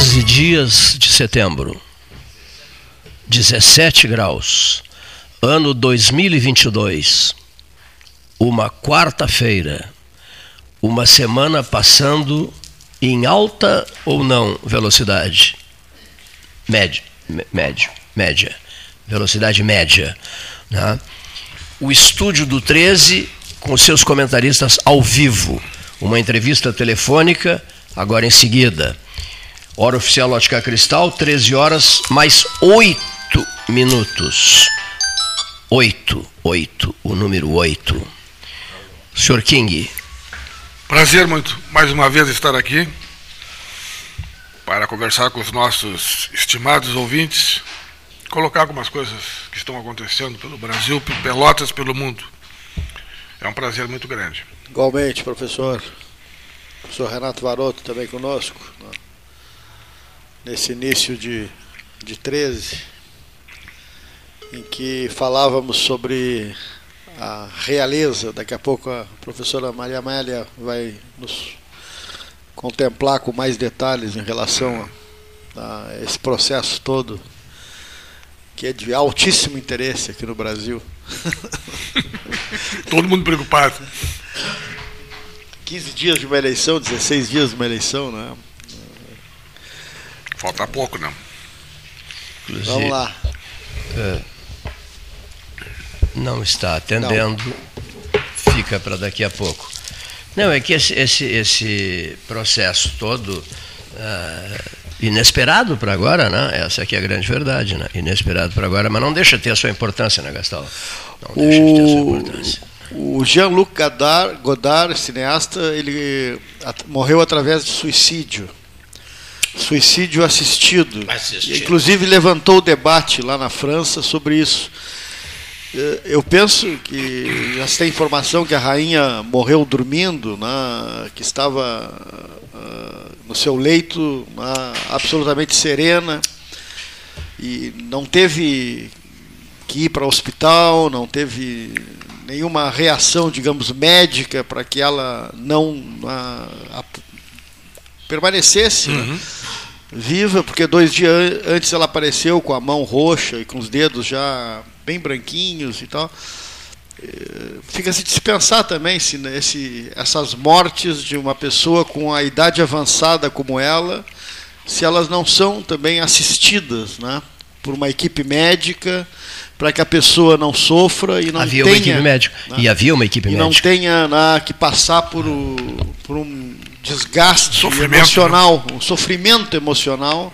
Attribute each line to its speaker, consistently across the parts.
Speaker 1: 14 dias de setembro, 17 graus, ano 2022, uma quarta-feira, uma semana passando em alta ou não velocidade? Médio, médio, média, velocidade média. Né? O estúdio do 13 com seus comentaristas ao vivo, uma entrevista telefônica agora em seguida. Hora oficial Ótica Cristal, 13 horas mais 8 minutos. 8, 8, o número 8. Sr. King.
Speaker 2: Prazer muito, mais uma vez, estar aqui para conversar com os nossos estimados ouvintes, colocar algumas coisas que estão acontecendo pelo Brasil, pelo Pelotas, pelo mundo. É um prazer muito grande.
Speaker 3: Igualmente, professor. Professor Renato Varoto também conosco, né? Nesse início de, de 13, em que falávamos sobre a realeza. Daqui a pouco a professora Maria Amélia vai nos contemplar com mais detalhes em relação a, a esse processo todo, que é de altíssimo interesse aqui no Brasil.
Speaker 2: Todo mundo preocupado.
Speaker 3: 15 dias de uma eleição, 16 dias de uma eleição, né?
Speaker 2: Falta pouco, não.
Speaker 3: Inclusive, Vamos lá. É,
Speaker 1: não está atendendo, não. fica para daqui a pouco. Não, é que esse, esse, esse processo todo uh, inesperado para agora, né? Essa aqui é a grande verdade, né? Inesperado para agora, mas não deixa de ter a sua importância, né, Gastão? Não deixa
Speaker 3: o... de ter a sua importância. O Jean-Luc Godard, Godard, cineasta, ele morreu através de suicídio. Suicídio assistido. assistido. Inclusive levantou o debate lá na França sobre isso. Eh, eu penso que já se tem informação que a rainha morreu dormindo, né, que estava uh, no seu leito uh, absolutamente serena e não teve que ir para o hospital, não teve nenhuma reação, digamos, médica para que ela não a, permanecesse né? uhum. né? viva, porque dois dias antes ela apareceu com a mão roxa e com os dedos já bem branquinhos e tal. Eh, fica-se de se pensar também se esse, essas mortes de uma pessoa com a idade avançada como ela, se elas não são também assistidas né, por uma equipe médica, para que a pessoa não sofra e não
Speaker 1: havia
Speaker 3: tenha,
Speaker 1: uma equipe médica né? e havia uma equipe
Speaker 3: e
Speaker 1: médica
Speaker 3: não tenha né, que passar por, por um desgaste sofrimento, emocional, né? um sofrimento emocional,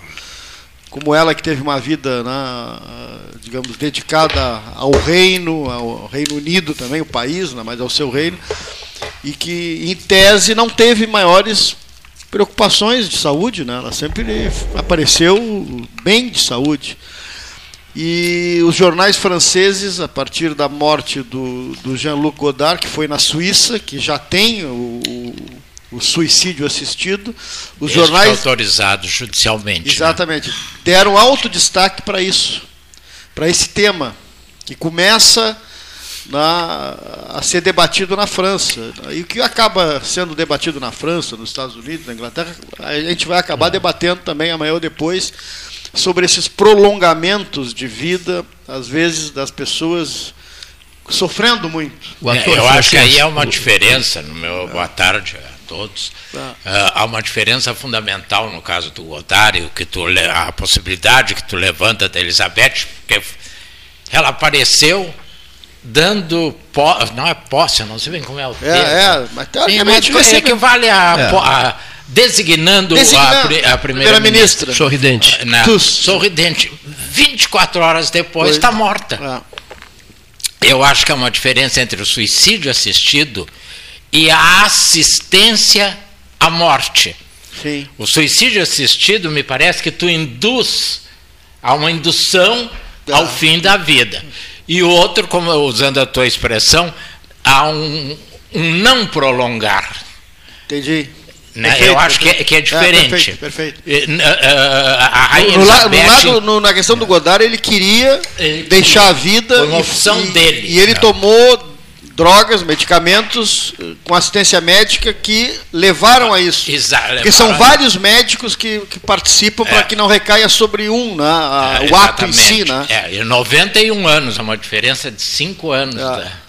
Speaker 3: como ela que teve uma vida, né, digamos, dedicada ao reino, ao Reino Unido também, o país, né, mas ao seu reino, e que em tese não teve maiores preocupações de saúde, né? Ela sempre apareceu bem de saúde. E os jornais franceses, a partir da morte do, do Jean-Luc Godard, que foi na Suíça, que já tem o, o suicídio assistido, os
Speaker 4: este jornais. autorizado judicialmente.
Speaker 3: Né? Exatamente. Né? Deram alto destaque para isso, para esse tema, que começa na, a ser debatido na França. E o que acaba sendo debatido na França, nos Estados Unidos, na Inglaterra, a gente vai acabar debatendo também amanhã ou depois sobre esses prolongamentos de vida, às vezes, das pessoas sofrendo muito.
Speaker 4: É, eu acho que aí há uma diferença, no meu boa tarde a todos, uh, há uma diferença fundamental no caso do Otário, que tu, a possibilidade que tu levanta da Elizabeth, porque ela apareceu dando não é posse, não sei bem como é o
Speaker 3: termo. É, é mas teoricamente
Speaker 4: mas equivale a, é. a designando, designando a, a primeira-ministra.
Speaker 1: Sorridente.
Speaker 4: Na, sorridente. 24 horas depois está morta. É. Eu acho que é uma diferença entre o suicídio assistido e a assistência à morte.
Speaker 3: Sim.
Speaker 4: O suicídio assistido me parece que tu induz a uma indução ah. ao fim da vida. E o outro, como usando a tua expressão, a um, um não prolongar.
Speaker 3: Entendi.
Speaker 4: Né? Perfeito, eu acho que é, que é diferente.
Speaker 3: É, perfeito, perfeito. A, no, no, lado, no, na questão do Godard, ele queria ele deixar a vida.
Speaker 4: Foi uma opção
Speaker 3: e,
Speaker 4: dele.
Speaker 3: E ele tomou drogas, medicamentos com assistência médica que levaram a isso.
Speaker 4: Exato.
Speaker 3: Porque são vários médicos que, que participam é. para que não recaia sobre um, né? A, é, o ato em si. Né?
Speaker 4: É, e 91 anos, é uma diferença de 5 anos. É. Da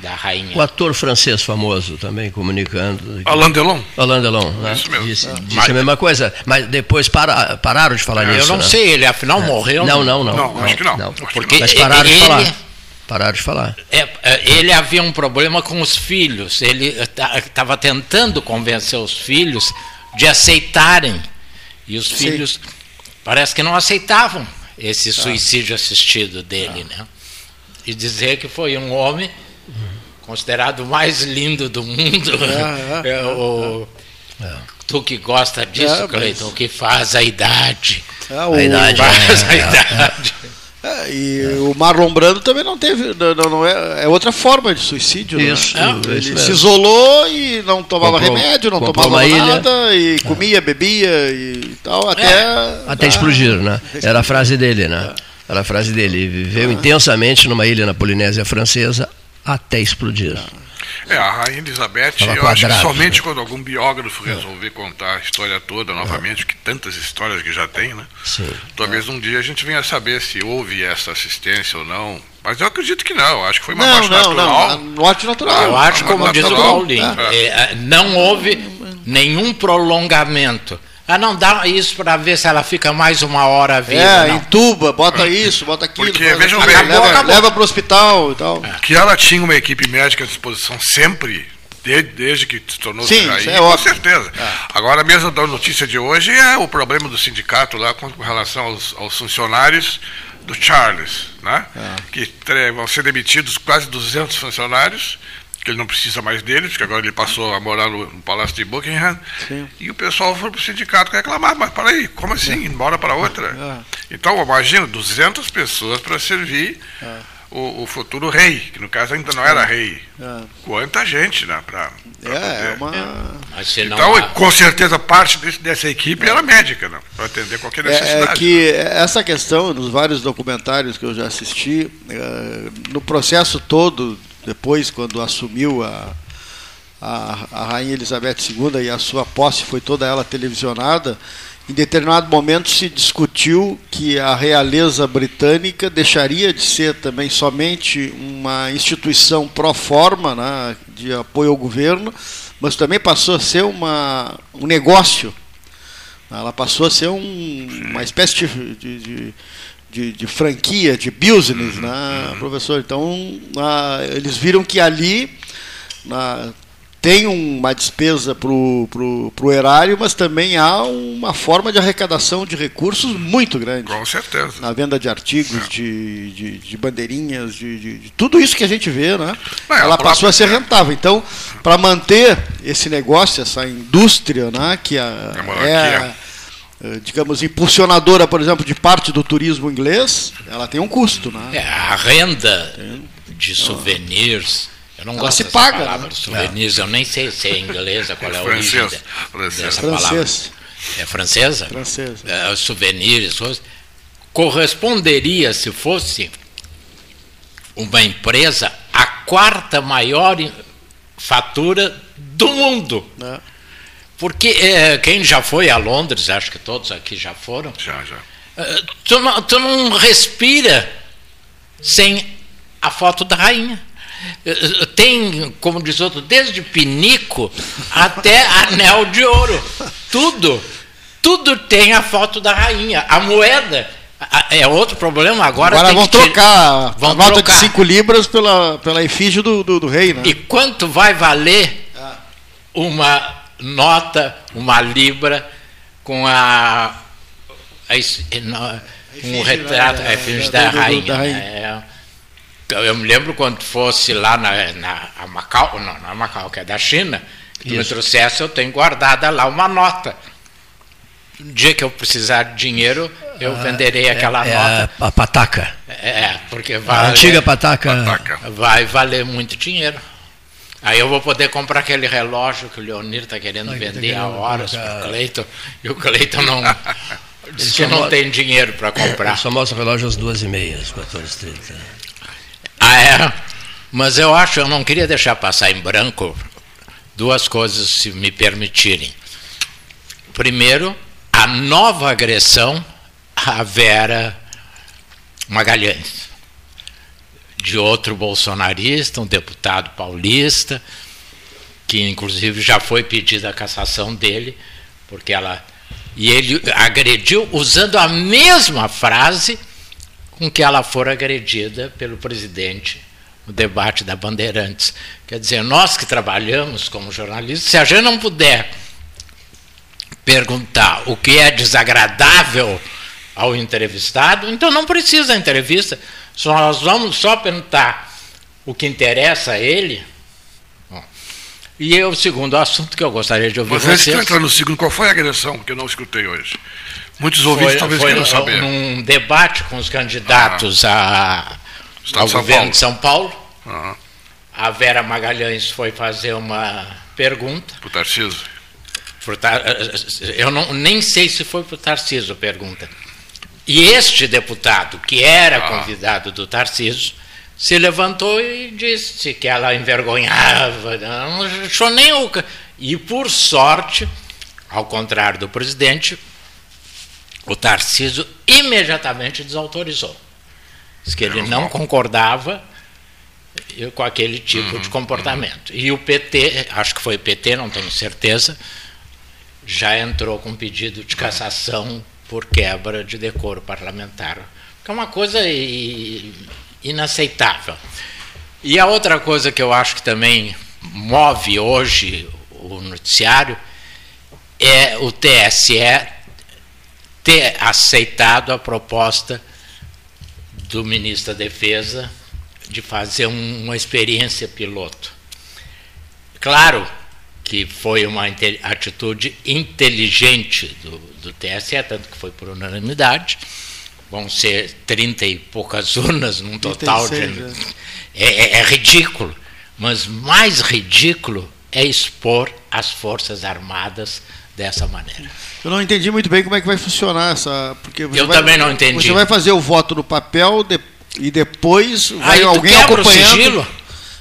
Speaker 4: da rainha.
Speaker 1: O ator francês famoso também comunicando.
Speaker 2: Alain Delon.
Speaker 1: Alain Delon, né? Isso mesmo. Disse, disse mas, a mesma coisa, mas depois para, pararam de falar é, nisso.
Speaker 4: Eu não
Speaker 1: né?
Speaker 4: sei, ele afinal é. morreu.
Speaker 1: Não, não, não.
Speaker 2: Não, não acho que não. não.
Speaker 1: Porque mas pararam ele, de falar. Pararam de falar.
Speaker 4: É, é ele havia um problema com os filhos. Ele estava tentando convencer os filhos de aceitarem. E os Sim. filhos parece que não aceitavam esse tá. suicídio assistido dele, né? E dizer que foi um homem considerado o mais lindo do mundo. É, é, é o, é. Tu que gosta disso, é, Cleiton, mas... que faz a idade.
Speaker 3: É, o... A idade. Faz a idade. É, e o Marlon Brando também não teve, não, não é, é outra forma de suicídio.
Speaker 1: Isso,
Speaker 3: né?
Speaker 1: é,
Speaker 3: ele se isolou e não tomava comprou, remédio, não tomava nada e comia, bebia e tal, até. É,
Speaker 1: até ah, explodir, né? Era a frase dele, né? Era a frase dele. Viveu ah. intensamente numa ilha na Polinésia Francesa até explodir.
Speaker 2: É, a Rainha Elizabeth, eu acho que somente quando algum biógrafo é. resolver contar a história toda novamente, que tantas histórias que já tem, né?
Speaker 1: Sim.
Speaker 2: Talvez um dia a gente venha saber se houve essa assistência ou não. Mas eu acredito que não, acho que foi uma não, morte não, natural.
Speaker 3: Não, morte natural.
Speaker 4: Eu acho, como natural. diz o Paulinho, é. É, não houve nenhum prolongamento. Ah, não dá isso para ver se ela fica mais uma hora viva. É,
Speaker 3: não. entuba, bota isso, bota aquilo.
Speaker 2: Porque, vejam bem,
Speaker 3: leva, leva para o hospital e tal. É.
Speaker 2: Que ela tinha uma equipe médica à disposição sempre, desde, desde que se tornou
Speaker 3: Sim, aí,
Speaker 2: é com óbvio. certeza. É. Agora, mesmo da notícia de hoje é o problema do sindicato lá com relação aos, aos funcionários do Charles, né? É. que vão ser demitidos quase 200 funcionários que ele não precisa mais deles, porque agora ele passou a morar no, no Palácio de Buckingham. Sim. E o pessoal foi para o sindicato reclamar, mas peraí, como assim? É. Bora para outra? É. Então, imagina, 200 pessoas para servir é. o, o, futuro rei, que no caso ainda não era é. rei. É. Quanta gente, né? Pra,
Speaker 3: pra é, é uma...
Speaker 2: Então, há... com certeza, parte desse, dessa equipe era médica, né? Para atender qualquer necessidade.
Speaker 3: É, que né? essa questão, nos vários documentários que eu já assisti, no processo todo depois, quando assumiu a, a, a Rainha Elizabeth II e a sua posse foi toda ela televisionada, em determinado momento se discutiu que a realeza britânica deixaria de ser também somente uma instituição pró forma né, de apoio ao governo, mas também passou a ser uma, um negócio. Ela passou a ser um, uma espécie de, de, de de, de, franquia, de business, uhum, né, professor? Então, eles viram que ali tem uma despesa para o erário, mas também há uma forma de arrecadação de recursos muito grande.
Speaker 2: Com certeza.
Speaker 3: Na venda de artigos, é. de, de, de, bandeirinhas, de, de, tudo isso que a gente vê, né? É, ela passou a ser rentável. Então, para manter esse negócio, essa indústria, né, que a, é eh, digamos, impulsionadora, por exemplo, de parte do turismo inglês, ela tem um custo. Né?
Speaker 4: É, a renda de souvenirs. Eu não
Speaker 3: ela
Speaker 4: gosto
Speaker 3: se paga,
Speaker 4: palavra,
Speaker 3: né?
Speaker 4: souvenirs. Eu nem sei se é inglesa, qual é a origem
Speaker 2: francês,
Speaker 4: dessa
Speaker 3: francês.
Speaker 4: palavra. É francesa?
Speaker 3: Francesa.
Speaker 4: É, souvenirs. Corresponderia, se fosse uma empresa, a quarta maior fatura do mundo. É. Porque é, quem já foi a Londres, acho que todos aqui já foram.
Speaker 2: Já, já.
Speaker 4: É, tu, não, tu não respira sem a foto da rainha. É, tem, como diz outro, desde pinico até anel de ouro. Tudo. Tudo tem a foto da rainha. A moeda é outro problema. Agora,
Speaker 3: Agora vão trocar vão a nota trocar. de 5 libras pela, pela efígie do, do, do rei. Né?
Speaker 4: E quanto vai valer uma nota, uma libra, com a, a, a um retrato, a efígie da, da, rainha. Da rainha. É, eu me lembro quando fosse lá na, na Macau, não, não é Macau, que é da China, que me trouxesse, eu tenho guardada lá uma nota. No dia que eu precisar de dinheiro, eu ah, venderei é, aquela
Speaker 1: é
Speaker 4: nota.
Speaker 1: A, a pataca.
Speaker 4: É, porque vai.
Speaker 1: A antiga pataca.
Speaker 4: Vai valer muito dinheiro. Aí eu vou poder comprar aquele relógio que o Leonir está querendo Ai, vender há horas para o Cleiton, e o Cleiton não, diz que não tem dinheiro para comprar.
Speaker 1: Só mostra o relógio às duas e meia, às 14h30.
Speaker 4: Ah, é? Mas eu acho, eu não queria deixar passar em branco duas coisas, se me permitirem. Primeiro, a nova agressão à Vera Magalhães, de outro bolsonarista, um deputado paulista, que inclusive já foi pedida a cassação dele, porque ela. E ele agrediu usando a mesma frase com que ela for agredida pelo presidente no debate da Bandeirantes. Quer dizer, nós que trabalhamos como jornalistas, se a gente não puder perguntar o que é desagradável ao entrevistado, então não precisa a entrevista. Só nós vamos só perguntar o que interessa a ele. E o segundo assunto que eu gostaria de ouvir Mas
Speaker 2: vocês... Mas entrar no segundo, qual foi a agressão que eu não escutei hoje? Muitos ouvintes foi, talvez foi queiram saber.
Speaker 4: num debate com os candidatos ah. a, ao governo Paulo. de São Paulo. Ah. A Vera Magalhães foi fazer uma pergunta.
Speaker 2: Para o Tarcísio?
Speaker 4: Eu não, nem sei se foi para o Tarcísio a pergunta. E este deputado, que era ah. convidado do Tarcísio, se levantou e disse que ela envergonhava, não achou nem o. E, por sorte, ao contrário do presidente, o Tarcísio imediatamente desautorizou. Diz que ele não concordava com aquele tipo uhum, de comportamento. Uhum. E o PT, acho que foi o PT, não tenho certeza, já entrou com pedido de cassação por quebra de decoro parlamentar. Que é uma coisa inaceitável. E a outra coisa que eu acho que também move hoje o noticiário é o TSE ter aceitado a proposta do ministro da Defesa de fazer uma experiência piloto. Claro que foi uma atitude inteligente do, do TSE, tanto que foi por unanimidade, vão ser 30 e poucas urnas num total 36, de. É. é, é, é ridículo. Mas mais ridículo é expor as Forças Armadas dessa maneira.
Speaker 3: Eu não entendi muito bem como é que vai funcionar essa. Porque
Speaker 4: Eu vai, também não entendi.
Speaker 3: Você vai fazer o voto no papel de, e depois vai Aí alguém acompanhando. O sigilo?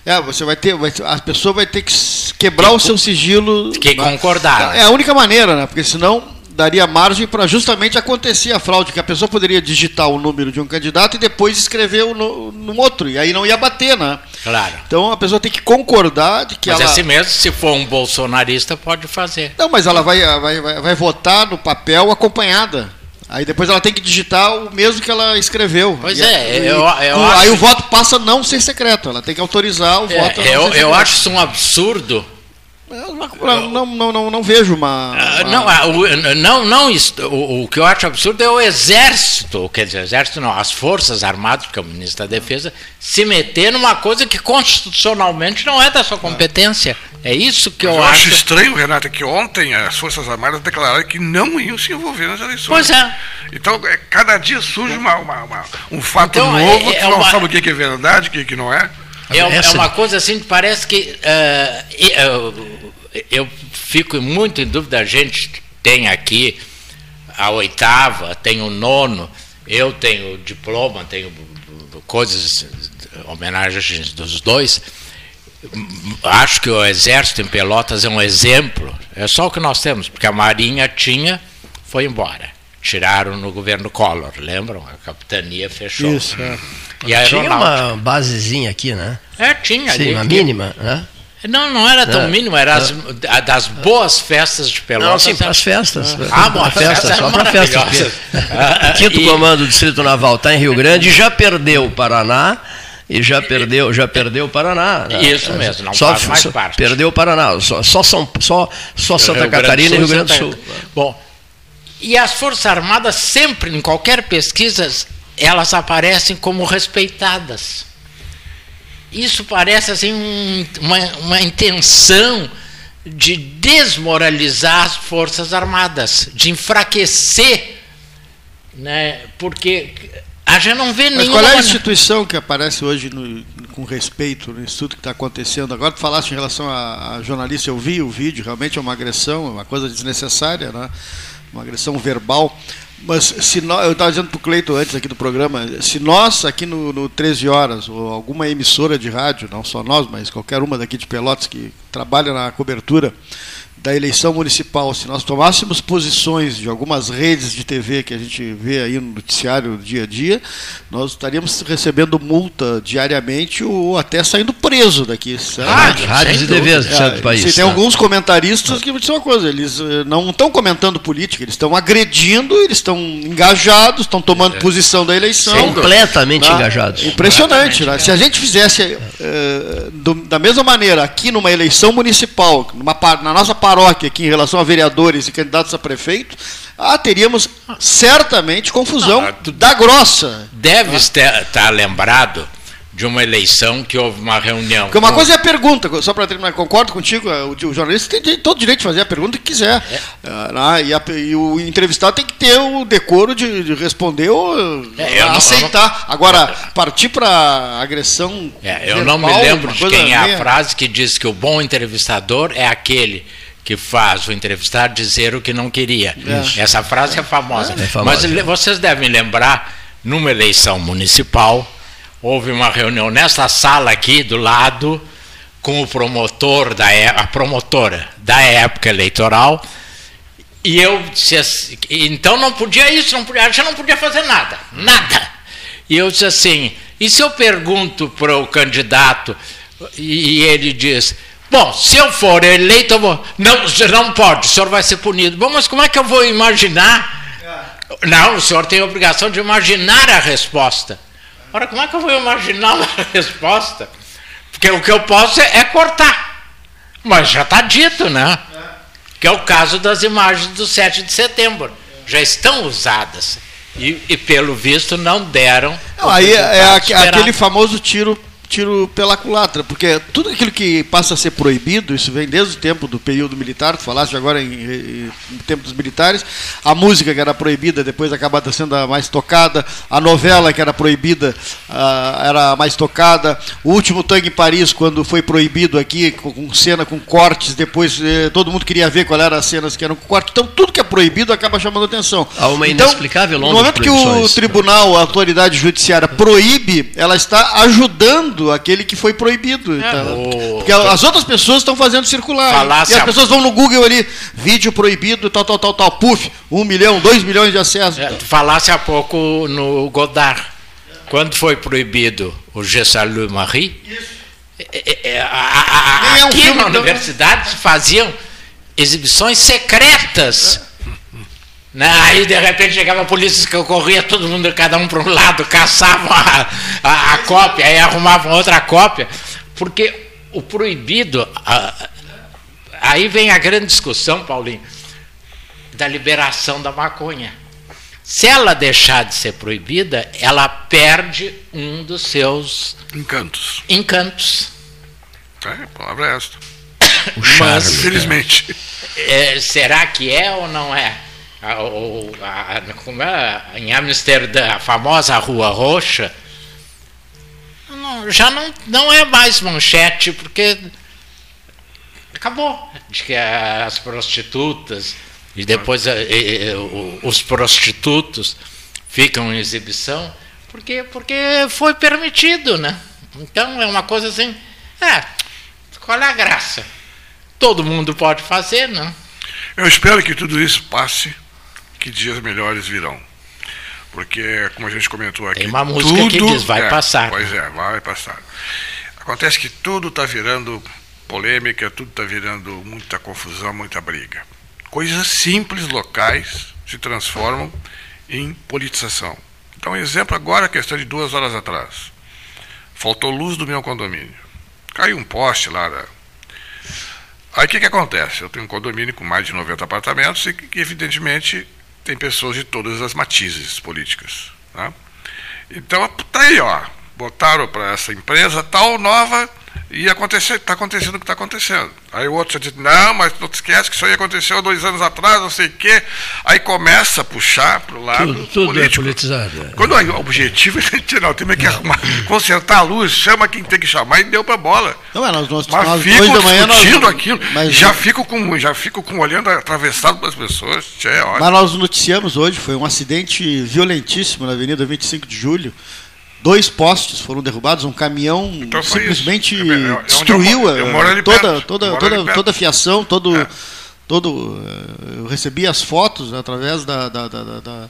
Speaker 3: É, você vai ter, vai, a pessoa vai ter que quebrar que, o seu sigilo.
Speaker 4: Que concordar.
Speaker 3: É a única maneira, né? Porque senão daria margem para justamente acontecer a fraude, que a pessoa poderia digitar o número de um candidato e depois escrever no, no outro, e aí não ia bater, né?
Speaker 4: Claro.
Speaker 3: Então a pessoa tem que concordar de que
Speaker 4: mas
Speaker 3: ela...
Speaker 4: assim mesmo, se for um bolsonarista, pode fazer.
Speaker 3: Não, mas ela vai, vai, vai, vai votar no papel acompanhada. Aí depois ela tem que digitar o mesmo que ela escreveu.
Speaker 4: Pois e, é, eu,
Speaker 3: eu
Speaker 4: Aí
Speaker 3: acho... o voto passa a não ser secreto, ela tem que autorizar o é, voto.
Speaker 4: eu, eu acho isso um absurdo
Speaker 3: não, não, não, não vejo uma.
Speaker 4: Ah, uma... Não, ah, não, não, o, o que eu acho absurdo é o Exército, quer dizer, Exército não, as Forças Armadas, porque é o ministro da Defesa, se meter numa coisa que constitucionalmente não é da sua competência. É isso que eu, eu acho.
Speaker 2: acho estranho, Renata, que ontem as Forças Armadas declararam que não iam se envolver nas eleições.
Speaker 4: Pois é.
Speaker 2: Então, é, cada dia surge uma, uma, uma um fato então, novo, é, é que não uma... sabe o que é verdade, o que não é.
Speaker 4: É, é, uma coisa assim que parece que uh, uh, eu fico muito em dúvida. A gente tem aqui a oitava, tem o nono, eu tenho diploma, tenho coisas, homenagens dos dois. Acho que o Exército em Pelotas é um exemplo. É só o que nós temos, porque a Marinha tinha, foi embora. Tiraram no governo Collor, lembram? A capitania fechou.
Speaker 3: Isso, é.
Speaker 1: E a tinha uma basezinha aqui, né?
Speaker 4: É, tinha.
Speaker 1: Sim, ali, uma mínima, né?
Speaker 4: Não, não era tão não, mínimo, era as, das boas festas de Pelotas. Não,
Speaker 1: sim, para as festas.
Speaker 4: Ah, boa festa,
Speaker 1: só para festas. O quinto e... comando do Distrito Naval está em Rio Grande, já perdeu o Paraná e já perdeu, já perdeu o Paraná.
Speaker 4: Né? Isso mesmo, não só, faz mais só, parte.
Speaker 1: Perdeu o Paraná, só, só, São, só, só Santa Rio Catarina e Rio Grande do Sul.
Speaker 4: Bom, e as Forças Armadas sempre, em qualquer pesquisa, elas aparecem como respeitadas. Isso parece assim um, uma, uma intenção de desmoralizar as Forças Armadas, de enfraquecer, né? porque a gente não vê nenhuma.
Speaker 3: Mas qual é a instituição que aparece hoje no, com respeito no estudo que está acontecendo? Agora tu falaste em relação a, a, jornalista, eu vi o vídeo, realmente é uma agressão, é uma coisa desnecessária, né? Uma agressão verbal. Mas se nós, eu estava dizendo para o Cleito antes aqui do programa, se nós aqui no, no 13 Horas, ou alguma emissora de rádio, não só nós, mas qualquer uma daqui de Pelotas que trabalha na cobertura, da eleição municipal, se nós tomássemos posições de algumas redes de TV que a gente vê aí no noticiário dia a dia, nós estaríamos recebendo multa diariamente ou até saindo preso daqui.
Speaker 1: Rádio, rádios e TVs do é, país.
Speaker 3: Tem tá? alguns comentaristas que dizem uma coisa, eles eh, não estão comentando política, eles estão agredindo, eles estão engajados, estão tomando é. posição da eleição.
Speaker 1: Completamente tá? engajados.
Speaker 3: Impressionante. Né? Se a gente fizesse uh, do, da mesma maneira aqui numa eleição municipal, numa, na nossa paróquia aqui em relação a vereadores e candidatos a prefeito, ah, teríamos certamente confusão ah, da grossa.
Speaker 4: Deve ah. estar tá lembrado de uma eleição que houve uma reunião.
Speaker 3: Porque uma coisa é a pergunta, só para terminar, concordo contigo, o, o jornalista tem todo o direito de fazer a pergunta que quiser. É. Ah, e, a, e, o entrevistado tem que ter o decoro de, de responder ou é, aceitar. Não, Agora, partir para agressão.
Speaker 4: É, eu verbal, não me lembro de quem é a frase que diz que o bom entrevistador é aquele que faz o entrevistado dizer o que não queria. É. Essa frase é famosa. É famosa. Mas vocês devem lembrar, numa eleição municipal, houve uma reunião nessa sala aqui do lado com o promotor da é, a promotora da época eleitoral e eu disse assim, então não podia isso, não podia, já não podia fazer nada, nada. E eu disse assim, e se eu pergunto para o candidato e ele diz, Bom, se eu for eleito, eu vou. Não, não pode, o senhor vai ser punido. Bom, mas como é que eu vou imaginar? Não, o senhor tem a obrigação de imaginar a resposta. Ora, como é que eu vou imaginar a resposta? Porque o que eu posso é, é cortar. Mas já está dito, né? Que é o caso das imagens do 7 de setembro. Já estão usadas. E, e pelo visto não deram.
Speaker 3: Não, aí é, é aquele famoso tiro tiro pela culatra, porque tudo aquilo que passa a ser proibido, isso vem desde o tempo do período militar, tu falaste agora em, em, em tempo dos militares, a música que era proibida depois acaba sendo a mais tocada, a novela que era proibida uh, era a mais tocada, o último Tangue em Paris, quando foi proibido aqui, com, com cena com cortes, depois eh, todo mundo queria ver qual eram as cenas que eram com cortes, então tudo que é proibido acaba chamando atenção.
Speaker 1: Há uma então, inexplicável
Speaker 3: No momento que o tribunal, a autoridade judiciária proíbe, ela está ajudando aquele que foi proibido. É, então, porque as outras pessoas estão fazendo circular. Falasse e as pessoas vão no Google ali, vídeo proibido, tal, tal, tal, tal, puf, um milhão, dois milhões de acessos. É,
Speaker 4: falasse há pouco no Godard, quando foi proibido o Je Salue Marie, é, é, a, a, a, aqui um na universidade faziam exibições secretas? Aí de repente chegava a polícia que corria todo mundo, cada um para um lado, caçavam a, a, a, cópia, aí arrumavam outra cópia, porque o proibido. A, aí vem a grande discussão, Paulinho, da liberação da maconha. Se ela deixar de ser proibida, ela perde um dos seus
Speaker 2: encantos.
Speaker 4: Encantos.
Speaker 2: É, a palavra é esta.
Speaker 4: O charme, Mas, infelizmente. É, será que é ou não é? A, a, como é, em Amsterdã, a famosa Rua Roxa, não, já não, não é mais manchete, porque acabou. De que as prostitutas e depois os prostitutos ficam em exibição, porque, porque foi permitido, né? Então é uma coisa assim, é, qual é a graça? Todo mundo pode fazer, não?
Speaker 2: Eu espero que tudo isso passe que dias melhores virão. Porque, como a gente comentou aqui.
Speaker 4: Tem uma música tudo, que diz, vai
Speaker 2: é,
Speaker 4: passar.
Speaker 2: Pois é, vai passar. Acontece que tudo está virando polêmica, tudo está virando muita confusão, muita briga. Coisas simples, locais, se transformam em politização. Então, exemplo agora, a questão de duas horas atrás. Faltou luz do meu condomínio. Caiu um poste lá da, Aí o que, que acontece? Eu tenho um condomínio com mais de 90 apartamentos e evidentemente, tem pessoas de todas as matizes políticas. Tá? Então, tá aí, ó. Botaram para essa empresa tal nova, E está acontecendo o que está acontecendo. Aí o outro já diz, não, mas não te esquece que isso aí aconteceu dois anos atrás, não sei o quê. Aí começa a puxar para o lado
Speaker 1: tudo, tudo
Speaker 2: político.
Speaker 1: é politizado. É.
Speaker 2: Quando o objetivo é não, tem que arrumar, consertar a luz, chama quem tem que chamar e deu para bola.
Speaker 3: Não, mas nós, nós,
Speaker 2: mas
Speaker 3: nós
Speaker 2: fico
Speaker 3: dois da manhã
Speaker 2: discutindo
Speaker 3: nós,
Speaker 2: aquilo.
Speaker 3: Mas,
Speaker 2: já, fico com, já fico com olhando atravessado para as pessoas. É,
Speaker 3: mas nós noticiamos hoje, foi um acidente violentíssimo na Avenida 25 de Julho dois postes foram derrubados, um caminhão então simplesmente é, é, é destruiu eu, eu toda, toda, toda, toda a fiação, todo, é. todo. Eh, eu recebi as fotos através da, da, da, da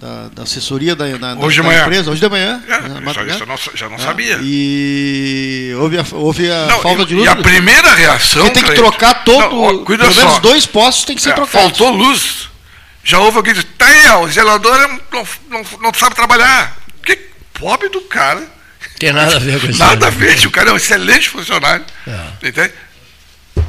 Speaker 3: da, da, assessoria da, da,
Speaker 2: hoje
Speaker 3: da empresa, hoje de manhã.
Speaker 2: É, isso, eu não, já não é, sabia.
Speaker 3: E houve a, houve a não, falta de luz.
Speaker 2: E a primeira reação.
Speaker 3: Porque tem que trocar todo. Não, ó, pelo só. menos dois postos tem que ser é, trocados.
Speaker 2: Faltou luz. Já houve alguém que disse: tem, o zelador não, não, não sabe trabalhar pobre do cara.
Speaker 1: Tem nada a ver com isso.
Speaker 2: Nada a ver, o cara é um excelente funcionário. É. Entende?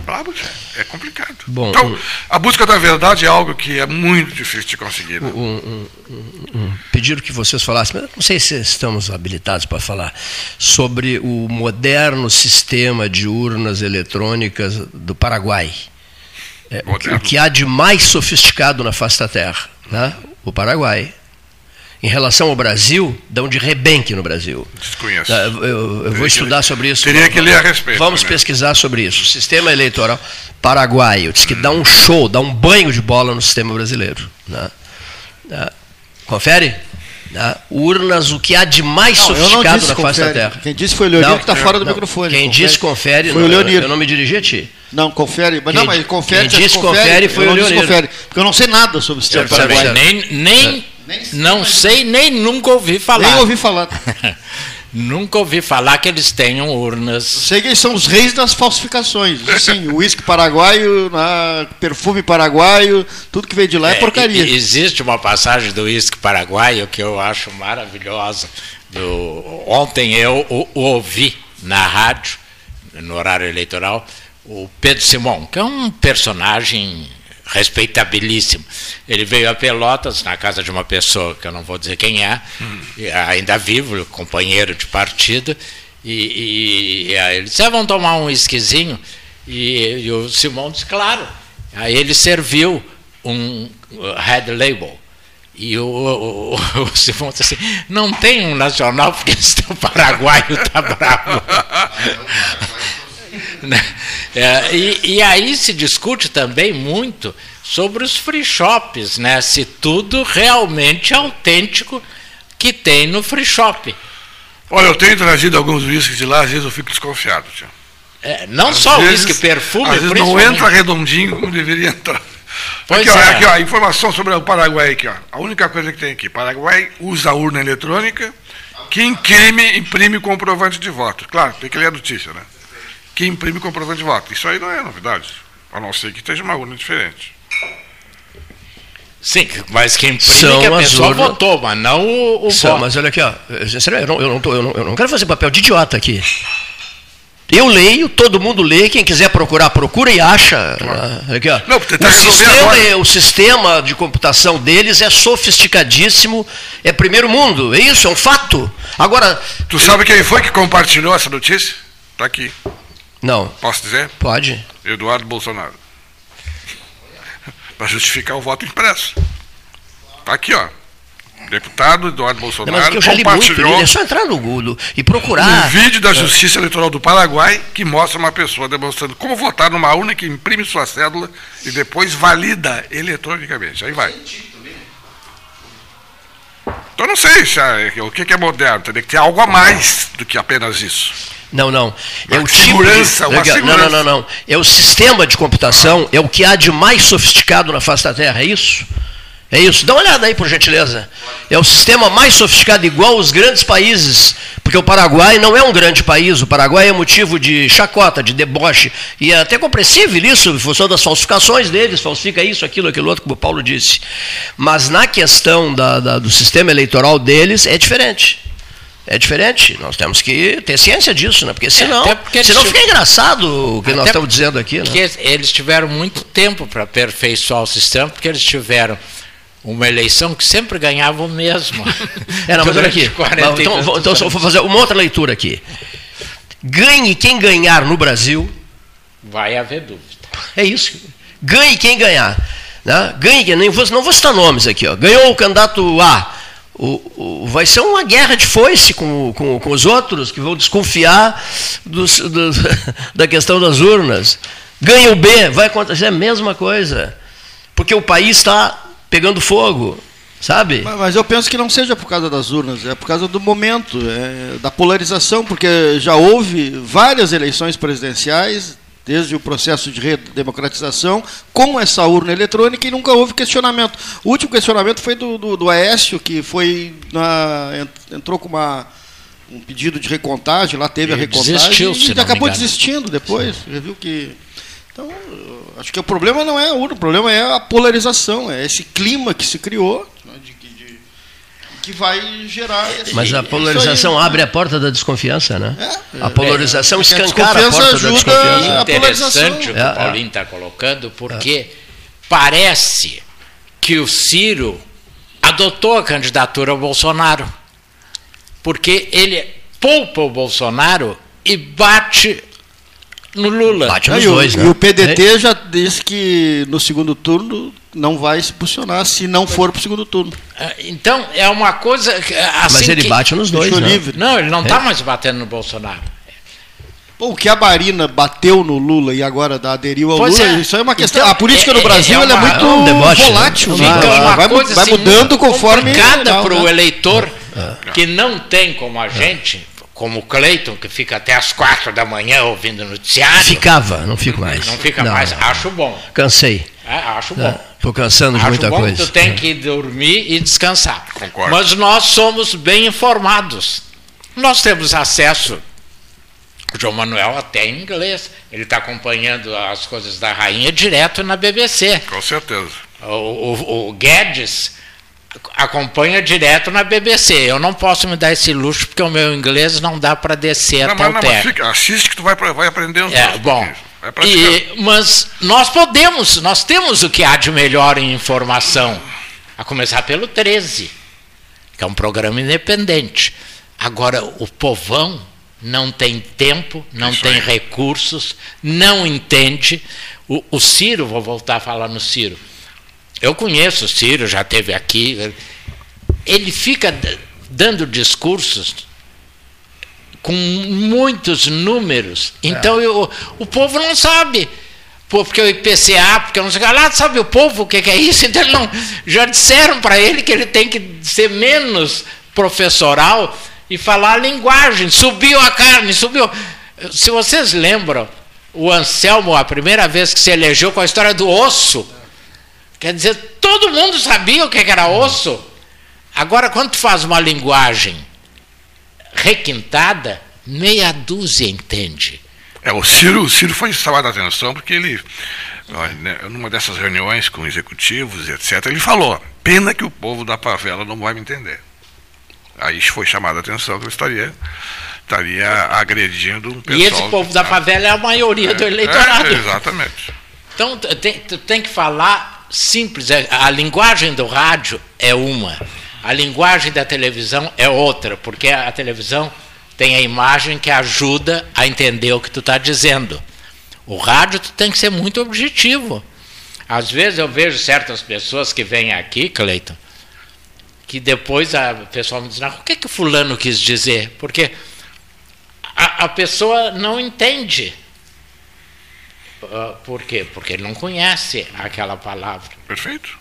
Speaker 2: Bravo, é complicado. Bom, então, a busca da verdade é algo que é muito difícil de conseguir. Né? Um,
Speaker 1: um, um, pediram que vocês falassem, mas não sei se estamos habilitados para falar, sobre o moderno sistema de urnas eletrônicas do Paraguai. É, o que há de mais sofisticado na face da Terra. Né? O Paraguai em relação ao Brasil, dão de rebenque no Brasil.
Speaker 2: Desconheço.
Speaker 1: Tá, eu, eu vou estudar sobre isso.
Speaker 2: Teria que ler a respeito.
Speaker 1: Vamos
Speaker 2: também.
Speaker 1: pesquisar sobre isso. O sistema eleitoral paraguaio diz que hum. dá um show, dá um banho de bola no sistema brasileiro. Né? Né? Confere? Né? Urnas, o que há de mais não, sofisticado na face da Terra.
Speaker 3: Quem disse foi o Leonir que está fora do não, microfone.
Speaker 1: Quem
Speaker 3: confere.
Speaker 1: disse confere,
Speaker 3: foi não, o Leonir.
Speaker 1: eu não me dirigi a ti.
Speaker 3: Não, confere. Mas
Speaker 1: quem,
Speaker 3: não, mas confere.
Speaker 1: Quem disse confere, confere foi o Leonir. Confere,
Speaker 3: porque eu não sei nada sobre o sistema paraguaio.
Speaker 4: Nem, nem é não sei, nem nunca ouvi falar.
Speaker 3: Nem ouvi falar.
Speaker 4: nunca ouvi falar que eles tenham urnas.
Speaker 3: Sei que eles são os reis das falsificações. Sim, uísque paraguaio, perfume paraguaio, tudo que vem de lá é, é porcaria.
Speaker 4: existe uma passagem do uísque paraguaio que eu acho maravilhosa. Do, ontem eu o, o ouvi na rádio, no horário eleitoral, o Pedro Simão, que é um personagem respeitabilíssimo. Ele veio a Pelotas, na casa de uma pessoa que eu não vou dizer quem é, hum. ainda vivo, companheiro de partido, e, e, e aí ele disse, ah, vamos tomar um esquisinho? E, e, o Simão disse, claro. Aí ele serviu um Red Label. E o, o, o Simão disse assim, não tem um nacional porque o paraguaio está bravo. Né? é, e, e, aí se discute também muito sobre os free shops, né? se tudo realmente é autêntico que tem no free shop.
Speaker 2: Olha, eu tenho trazido alguns uísques de lá, às vezes eu fico desconfiado.
Speaker 4: É, não às só uísque, perfume.
Speaker 2: Às vezes não entra redondinho como deveria entrar. Pois aqui, é. ó, aqui, ó, informação sobre o Paraguai aqui, ó. A única coisa que tem aqui, Paraguai usa urna eletrônica que imprime, imprime comprovante de voto. Claro, tem que ler a notícia, né? Que imprime comprovante de voto. Isso aí não é novidade, a não ser que esteja uma urna diferente.
Speaker 4: Sim, mas quem imprime São que a pessoa urnas... votou, mas não o, o
Speaker 1: São, voto. Mas olha aqui, ó, eu, não, eu, não tô, eu, não, eu não quero fazer papel de idiota aqui. Eu leio, todo mundo lê, quem quiser procurar, procura e acha. Claro. Aqui, ó. Não, tá o, sistema, é, o sistema de computação deles é sofisticadíssimo, é primeiro mundo, é isso, é um fato. Agora.
Speaker 2: Tu sabe quem foi que compartilhou essa notícia? Está aqui.
Speaker 1: Não.
Speaker 2: Posso dizer?
Speaker 1: Pode.
Speaker 2: Eduardo Bolsonaro. Para justificar o voto impresso. Está aqui, ó. Deputado Eduardo Bolsonaro
Speaker 1: Não, mas eu já li muito, é só entrar no Google e procurar.
Speaker 2: Um vídeo da Justiça Eleitoral do Paraguai que mostra uma pessoa demonstrando como votar numa urna que imprime sua cédula e depois valida eletronicamente. Aí vai. Então não sei se é, o que é moderno, tem que ter algo a mais do que apenas isso.
Speaker 1: Não, não.
Speaker 2: É o segurança, tipo de... uma
Speaker 1: segurança. Não, não, não, não. É o sistema de computação, é o que há de mais sofisticado na face da Terra, é isso? É isso. Dá uma olhada aí, por gentileza. É o sistema mais sofisticado, igual os grandes países, porque o Paraguai não é um grande país. O Paraguai é motivo de chacota, de deboche. E é até compreensível isso, em função das falsificações deles, falsifica isso, aquilo, aquilo outro, como o Paulo disse. Mas na questão da, da, do sistema eleitoral deles, é diferente é diferente. Nós temos que ter ciência disso, né? Porque é, senão, é, porque senão fica engraçado o que nós estamos dizendo aqui. Né? Porque
Speaker 4: eles tiveram muito tempo para aperfeiçoar o sistema, porque eles tiveram uma eleição que sempre ganhava o mesmo.
Speaker 1: é, não, mas olha aqui. Então, então, então vou fazer uma outra leitura aqui. Ganhe quem ganhar no Brasil.
Speaker 4: Vai haver dúvida.
Speaker 1: É isso. Ganhe quem ganhar. Né? Ganhe quem. Não vou, não vou citar nomes aqui. Ó. Ganhou o candidato A. O, o, vai ser uma guerra de foice com, com, com os outros que vão desconfiar dos, da questão das urnas. Ganha o B, vai acontecer a mesma coisa. Porque o país está pegando fogo. Sabe?
Speaker 3: Mas, mas, eu penso que não seja por causa das urnas, é por causa do momento, é, da polarização, porque já houve várias eleições presidenciais, desde o processo de redemocratização, com essa urna eletrônica e nunca houve questionamento. O último questionamento foi do, do, do Aécio, que foi na, entrou com uma, um pedido de recontagem, lá teve Ele a recontagem e acabou desistindo depois. Já viu que. Então, acho que o problema não é a urna, o problema é a polarização, é esse clima que se criou que vai gerar.
Speaker 1: Esse, Mas a polarização aí, abre a porta da desconfiança, né? É, a polarização é, escancara a, a porta da desconfiança.
Speaker 4: É interessante o que o é, é. Paulinho está colocando, porque parece que o Ciro adotou a candidatura ao Bolsonaro. Porque ele poupa o Bolsonaro e bate no Lula.
Speaker 3: Bate nos dois, né? E o PDT já disse que no segundo turno não vai se posicionar se não for para o segundo turno.
Speaker 4: É, então, é uma coisa. Assim
Speaker 1: Mas ele
Speaker 4: que...
Speaker 1: bate nos dois. Né?
Speaker 4: Livre. Não, ele não está é. mais batendo no Bolsonaro.
Speaker 3: Pô, o que a Marina bateu no Lula e agora aderiu ao pois Lula, é. isso é uma questão. Então, a política é, no Brasil é, uma, é muito um deboche, volátil. Né?
Speaker 4: Fica vai, coisa vai assim, mudando conforme. Cada para o né? eleitor é. que não tem como a gente, como o Cleiton, que fica até as quatro da manhã ouvindo noticiário.
Speaker 1: Ficava, não fico mais.
Speaker 4: Não fica não. mais, acho bom.
Speaker 1: Cansei.
Speaker 4: É, acho bom.
Speaker 1: Estou cansando de
Speaker 4: acho
Speaker 1: muita
Speaker 4: bom
Speaker 1: coisa.
Speaker 4: Tu tem que dormir e descansar.
Speaker 2: Concordo.
Speaker 4: Mas nós somos bem informados. Nós temos acesso. O João Manuel até em inglês. Ele está acompanhando as coisas da rainha direto na BBC.
Speaker 2: Com certeza.
Speaker 4: O, o, o Guedes acompanha direto na BBC. Eu não posso me dar esse luxo porque o meu inglês não dá para descer não, até mas, o não, fica,
Speaker 2: assiste que tu vai, vai aprender os
Speaker 4: é, bom. E, mas nós podemos, nós temos o que há de melhor em informação. A começar pelo 13, que é um programa independente. Agora, o povão não tem tempo, não Isso tem recursos, não entende. O, o Ciro, vou voltar a falar no Ciro eu conheço o Ciro, já teve aqui. Ele fica dando discursos com muitos números. Então é. eu, o povo não sabe. Porque o IPCA, porque não sei lá, sabe o povo o que, é isso? Então não, já disseram para ele que ele tem que ser menos professoral e falar a linguagem. Subiu a carne, subiu. Se vocês lembram, o Anselmo, a primeira vez que se elegeu com a história do osso Quer dizer, todo mundo sabia o que era osso. Agora, quando tu faz uma linguagem requintada, meia dúzia entende.
Speaker 2: É, o Ciro, o Ciro foi chamado a atenção porque ele, né, numa dessas reuniões com executivos, etc., ele falou: pena que o povo da favela não vai me entender. Aí foi chamado a atenção que eu estaria, estaria agredindo um pessoal.
Speaker 4: E esse povo da favela é a maioria é, do eleitorado. É,
Speaker 2: exatamente.
Speaker 4: Então, tem, tem que falar simples. É, a linguagem do rádio é uma, a linguagem da televisão é outra, porque a televisão tem a imagem que ajuda a entender o que tu está dizendo. O rádio tu tem que ser muito objetivo. Às vezes eu vejo certas pessoas que vêm aqui, Cleiton, que depois a pessoa me diz, o que, que fulano quis dizer? Porque a, a pessoa não entende. Uh, por quê? Porque ele não conhece aquela palavra.
Speaker 2: Perfeito.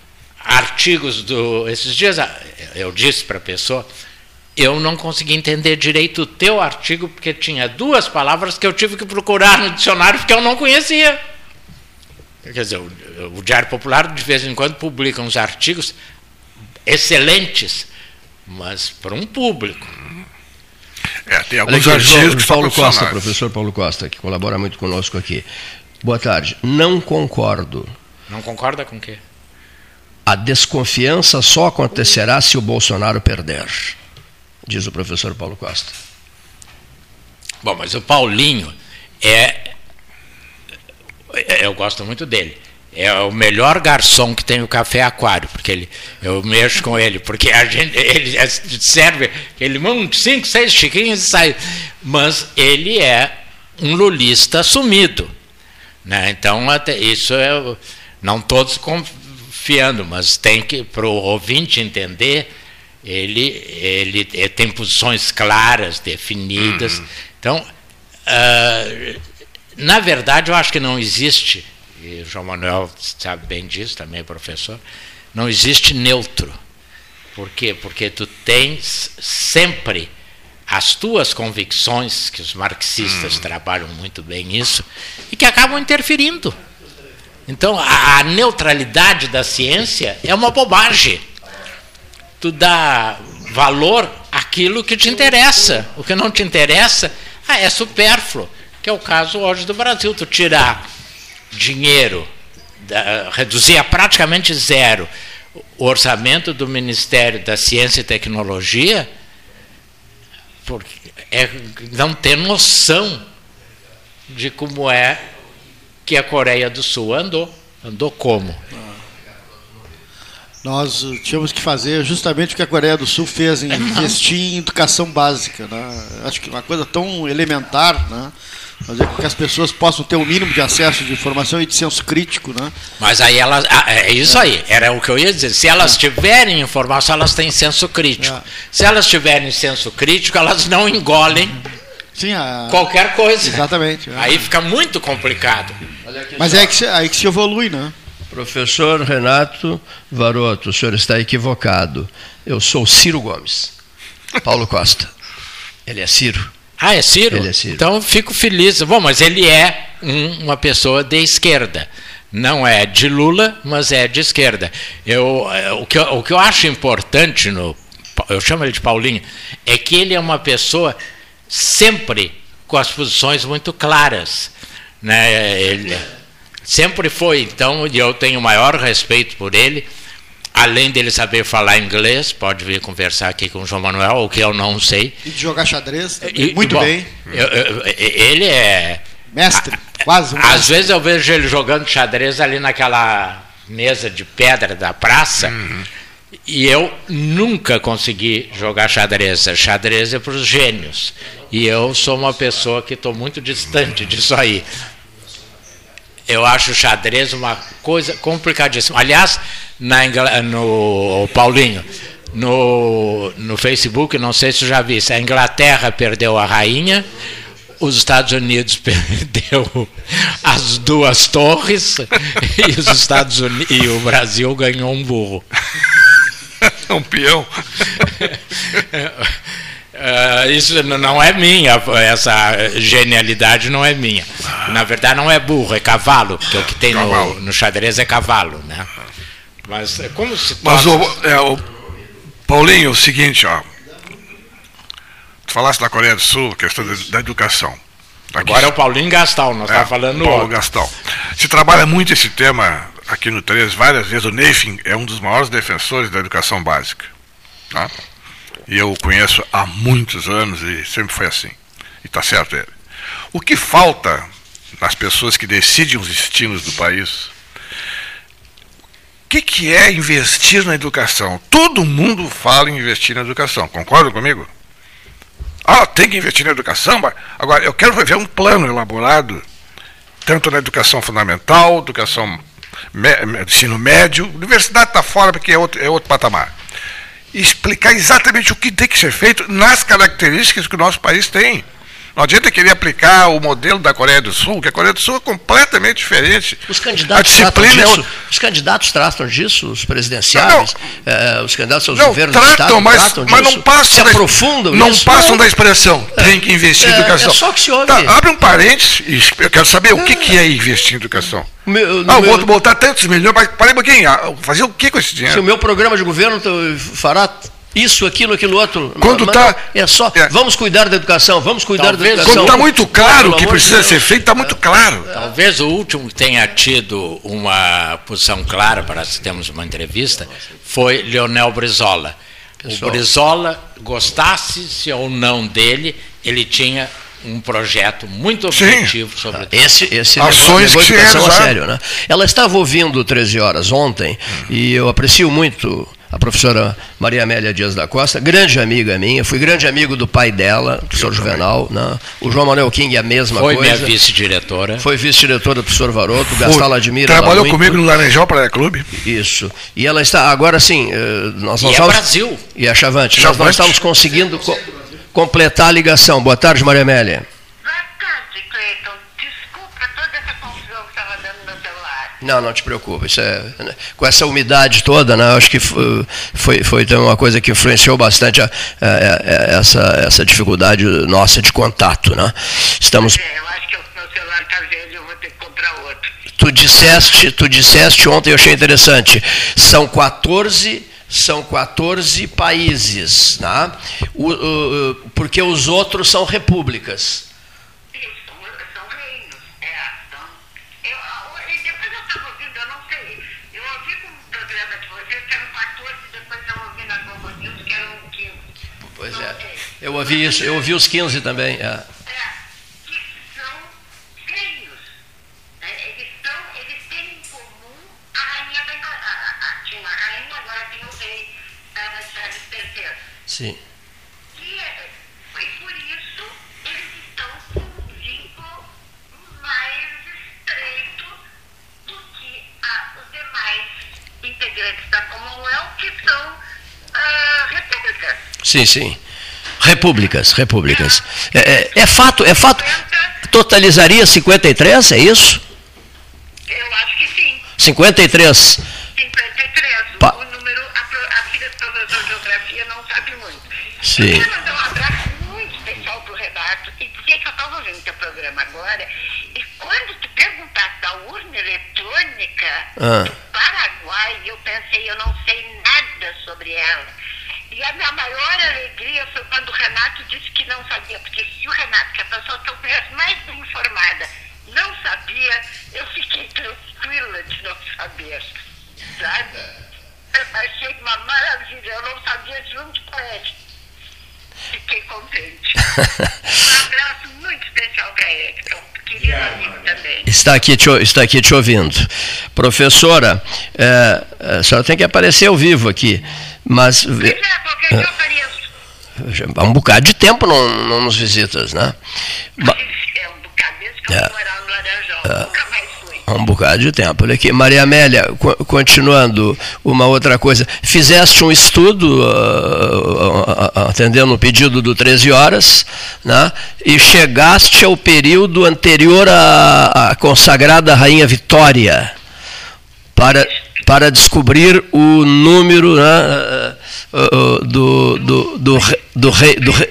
Speaker 4: Artigos do. Esses dias ah, eu disse para a pessoa, eu não consegui entender direito o teu artigo, porque tinha duas palavras que eu tive que procurar no dicionário porque eu não conhecia. Quer dizer, o, o Diário Popular de vez em quando publica uns artigos excelentes, mas para um público.
Speaker 1: É, tem alguns artigos que Paulo Costa, professor Paulo Costa, que colabora muito conosco aqui. Boa tarde. Não concordo.
Speaker 4: Não concorda com o quê?
Speaker 1: A desconfiança só acontecerá se o Bolsonaro perder, diz o professor Paulo Costa.
Speaker 4: Bom, mas o Paulinho é. Eu gosto muito dele. é o melhor garçom que tem o café aquário, porque ele, eu mexo com ele, porque a gente, ele é, serve, ele manda cinco, seis chiquinhos e sai. Mas ele é um lulista assumido. Né? Então, até, isso é. Não todos mas tem que, para o ouvinte entender, ele, ele, ele, tem posições claras, definidas. Uhum. Então, uh, na verdade, eu acho que não existe e o João Manuel sabe bem disso, também é professor, não existe neutro. Por quê? Porque tu tens sempre as tuas convicções, que os marxistas hum. trabalham muito bem isso, e que acabam interferindo. Então, a, a neutralidade da ciência é uma bobagem. Tu dá valor àquilo que te interessa. O que não te interessa ah, é supérfluo, que é o caso hoje do Brasil. Tu tirar dinheiro, reduzir a praticamente zero o orçamento do Ministério da Ciência e Tecnologia, porque é não ter noção de como é que a Coreia do Sul andou. Andou como?
Speaker 3: Nós tínhamos que fazer justamente o que a Coreia do Sul fez, em investir em educação básica. Né? Acho que uma coisa tão elementar, né? fazer com que as pessoas possam ter o um mínimo de acesso de informação e de senso crítico, né?
Speaker 4: Mas aí elas, ah, é isso aí, era o que eu ia dizer. Se elas é. tiverem informação, elas têm senso crítico. É. Se elas tiverem senso crítico, elas não engolem Sim, a... qualquer coisa.
Speaker 3: Exatamente. É.
Speaker 4: Aí fica muito complicado.
Speaker 3: Mas é aí que, se, aí que se evolui, né?
Speaker 1: Professor Renato Varoto, o senhor está equivocado. Eu sou Ciro Gomes. Paulo Costa. Ele é Ciro.
Speaker 4: Ah, é Ciro?
Speaker 1: Ele é Ciro.
Speaker 4: Então fico feliz. Bom, mas ele é um, uma pessoa de esquerda. Não é de Lula, mas é de esquerda. Eu, é, o, que eu, o que eu acho importante no. Eu chamo ele de Paulinho, é que ele é uma pessoa sempre com as posições muito claras. Né? Ele sempre foi, então, e eu tenho o maior respeito por ele além dele saber falar inglês, pode vir conversar aqui com o João Manuel, o que eu não sei.
Speaker 3: E de jogar xadrez também. Muito
Speaker 4: bom,
Speaker 3: bem.
Speaker 4: Eu, eu, ele é.
Speaker 3: Mestre, a, quase um
Speaker 4: Às mestre. vezes eu vejo ele jogando xadrez ali naquela mesa de pedra da praça. Uhum. E eu nunca consegui jogar xadrez. Xadrez é para os gênios. E eu sou uma pessoa que estou muito distante disso aí. Eu acho o xadrez uma coisa complicadíssima. Aliás, na no Paulinho, no, no Facebook, não sei se já vi, a Inglaterra perdeu a rainha, os Estados Unidos perdeu as duas torres e os Estados Unidos e o Brasil ganhou um burro.
Speaker 2: Um peão.
Speaker 4: Uh, isso não é minha, essa genialidade não é minha. Na verdade, não é burro, é cavalo, porque o que tem no, no, xadrez é cavalo. Né? Mas é como se.
Speaker 2: Mas o, é, o Paulinho, o seguinte, ó. Tu falaste da Coreia do Sul, questão da, da educação.
Speaker 4: Aqui, Agora é o Paulinho Gastal, nós estamos é, falando
Speaker 2: Paulo outro. Gastal. Se trabalha muito esse tema aqui no 3, várias vezes. O Neifin é um dos maiores defensores da educação básica. Tá? E eu o conheço há muitos anos e sempre foi assim. E está certo ele. O que falta nas pessoas que decidem os destinos do país? O que, que é investir na educação? Todo mundo fala em investir na educação, concorda comigo? Ah, tem que investir na educação? Agora, eu quero ver um plano elaborado, tanto na educação fundamental, educação ensino médio, universidade está fora porque é outro, é outro patamar explicar exatamente o que tem que ser feito nas características que o nosso país tem. Não adianta querer aplicar o modelo da Coreia do Sul, que a Coreia do Sul é completamente diferente.
Speaker 1: Os candidatos, tratam é disso, é... os candidatos tratam disso, os presidenciais, não, é, os candidatos aos
Speaker 2: não,
Speaker 1: governos
Speaker 2: tratam, Estado, mas, tratam mas não passam
Speaker 1: se da, aprofundam
Speaker 2: Não nisso, passam não. da expressão, é, tem que investir em é, educação. É
Speaker 1: só que se ouve.
Speaker 2: Tá, abre um parênteses, eu quero saber o que, que é investir em educação. Meu, ah, meu... vou botar tantos milhões, mas parei um pouquinho, ah, fazer o que com esse dinheiro?
Speaker 1: Se o meu programa de governo fará isso, aquilo, aquilo outro.
Speaker 2: Quando tá,
Speaker 1: é só, é. vamos cuidar da educação, vamos cuidar Talvez, da educação.
Speaker 2: Quando está muito claro o que precisa ser feito, está muito claro.
Speaker 4: Talvez o último que tenha tido uma posição clara, para se termos uma entrevista, foi Leonel Brizola. Pessoal. O Brizola, gostasse-se ou não dele, ele tinha um projeto muito objetivo Sim. sobre
Speaker 1: esse esse ações educação a sério, né? Ela estava ouvindo 13 horas ontem hum. e eu aprecio muito a professora Maria Amélia Dias da Costa, grande amiga minha, fui grande amigo do pai dela, professor Juvenal, né? o João Manuel King a mesma
Speaker 4: Foi
Speaker 1: coisa.
Speaker 4: Foi minha vice-diretora.
Speaker 1: Foi vice-diretora do professor Varoto, Gastala admira
Speaker 2: Trabalhou comigo no Laranjal Praia Clube.
Speaker 1: Isso. E ela está, agora sim, eh, nós,
Speaker 4: nós e é
Speaker 1: vamos...
Speaker 4: Brasil.
Speaker 1: E a Chavante. Chavante. Nós, nós estamos conseguindo co completar a ligação. Boa tarde, Maria Amélia. Não, não te preocupa. É, com essa umidade toda, né, acho que foi, foi, foi uma coisa que influenciou bastante a, a, a, essa, essa dificuldade nossa de contato. Né? Estamos...
Speaker 5: É, eu acho que o meu celular está velho, eu vou ter que comprar outro.
Speaker 1: Tu disseste, tu disseste ontem, eu achei interessante, são 14 são 14 países, né? o, o, porque os outros são repúblicas. Pois é. Eu ouvi isso, eu ouvi os 15 também. É. Sim.
Speaker 5: E foi por isso eles estão com um vínculo mais estreito do que os demais integrantes da Commonwealth, que são uh.
Speaker 1: Sim, sim. Repúblicas, repúblicas. É, é, é, fato, é fato. Totalizaria 53, é isso?
Speaker 5: Eu acho que sim.
Speaker 1: 53.
Speaker 5: 53. Pa o número, a, a filha do professor de geografia não sabe muito.
Speaker 1: Sim. Eu
Speaker 5: mandar um abraço muito especial para o Renato e dizer que eu estava ouvindo teu programa agora e quando tu perguntaste da urna eletrônica ah. do Paraguai, eu pensei, eu não sei nada sobre ela. E a minha maior alegria foi quando o Renato disse que não sabia, porque se o Renato, que é a pessoa que eu conheço mais bem informada, não sabia, eu fiquei tranquila de não saber, sabe? Eu achei uma maravilha, eu não sabia junto com ele. Fiquei contente. um abraço muito especial para ele, que é um querido amigo também.
Speaker 1: Está aqui te, está aqui te ouvindo. Professora, é, a senhora tem que aparecer ao vivo aqui. Mas.
Speaker 5: Pois é, porque eu apareço.
Speaker 1: Há um bocado de tempo não, não nos visitas, né?
Speaker 5: É um bocado mesmo que eu é. morar no Laranjal, é. nunca mais fui. Há
Speaker 1: um bocado de tempo. Olha aqui, Maria Amélia, continuando, uma outra coisa. Fizeste um estudo uh, atendendo o pedido do 13 horas, né? e chegaste ao período anterior à, à consagrada Rainha Vitória. Para para descobrir o número né, uh, do, do, do, do rei. Do rei.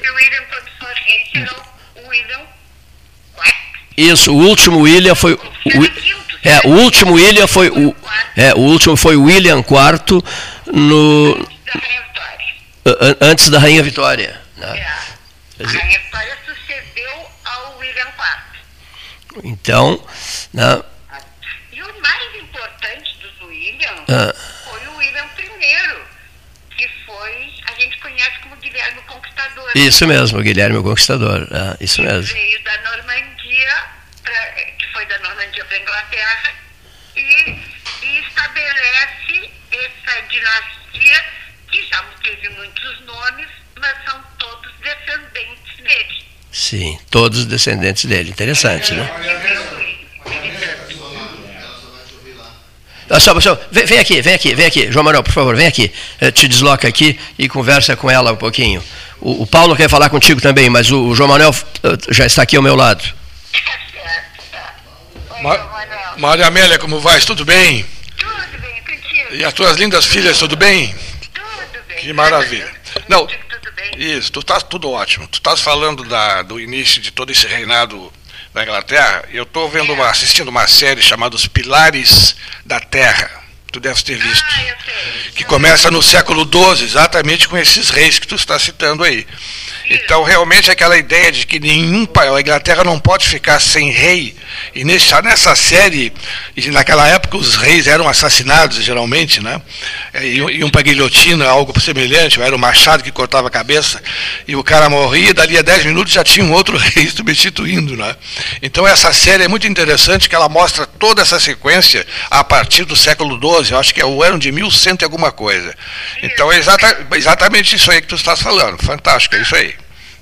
Speaker 1: Isso, o último William foi. O, é, o último William foi o. É, o último foi William IV no. Antes da Rainha Vitória.
Speaker 5: Né? É. A Rainha Vitória sucedeu ao William IV.
Speaker 1: Então, né,
Speaker 5: Ah. Foi o William I, que foi, a gente conhece como Guilherme o Conquistador.
Speaker 1: Isso mesmo, Guilherme o Conquistador. Ah, isso mesmo.
Speaker 5: Veio da Normandia, pra, que foi da Normandia para a Inglaterra, e, e estabelece essa dinastia que já teve muitos nomes, mas são todos descendentes dele.
Speaker 1: Sim, todos descendentes dele. Interessante, é, né? Ah, só, só, vem, vem, aqui, vem aqui, vem aqui. João Manuel, por favor, vem aqui. Eh, te desloca aqui e conversa com ela um pouquinho. O, o Paulo quer falar contigo também, mas o, o, João Manuel eh, já está aqui ao meu lado.
Speaker 2: Ma Maria Amélia, como vais? Tudo bem?
Speaker 5: Tudo bem, contigo.
Speaker 2: E as tuas lindas filhas, tudo bem?
Speaker 5: Tudo bem.
Speaker 2: Que maravilha. Não, isso, tu estás tudo ótimo. Tu estás falando da, do início de todo esse reinado da Inglaterra, eu estou vendo uma, assistindo uma série chamada Os Pilares da Terra. Tu deves ter visto.
Speaker 5: Ah,
Speaker 2: que começa no século XII, exatamente com esses reis que tu está citando aí. Então, realmente, aquela ideia de que nenhum país, a Inglaterra não pode ficar sem rei, e nessa, nessa série, e naquela época os reis eram assassinados, geralmente, né? Iam para guilhotina, algo semelhante, era o machado que cortava a cabeça, e o cara morria, dali a 10 minutos já tinha um outro rei substituindo, né? Então, essa série é muito interessante, que ela mostra toda essa sequência a partir do século XII, eu acho que é o ano de 1100 e alguma coisa. Então, é exata, exatamente isso aí que tu estás falando, fantástico, é isso aí.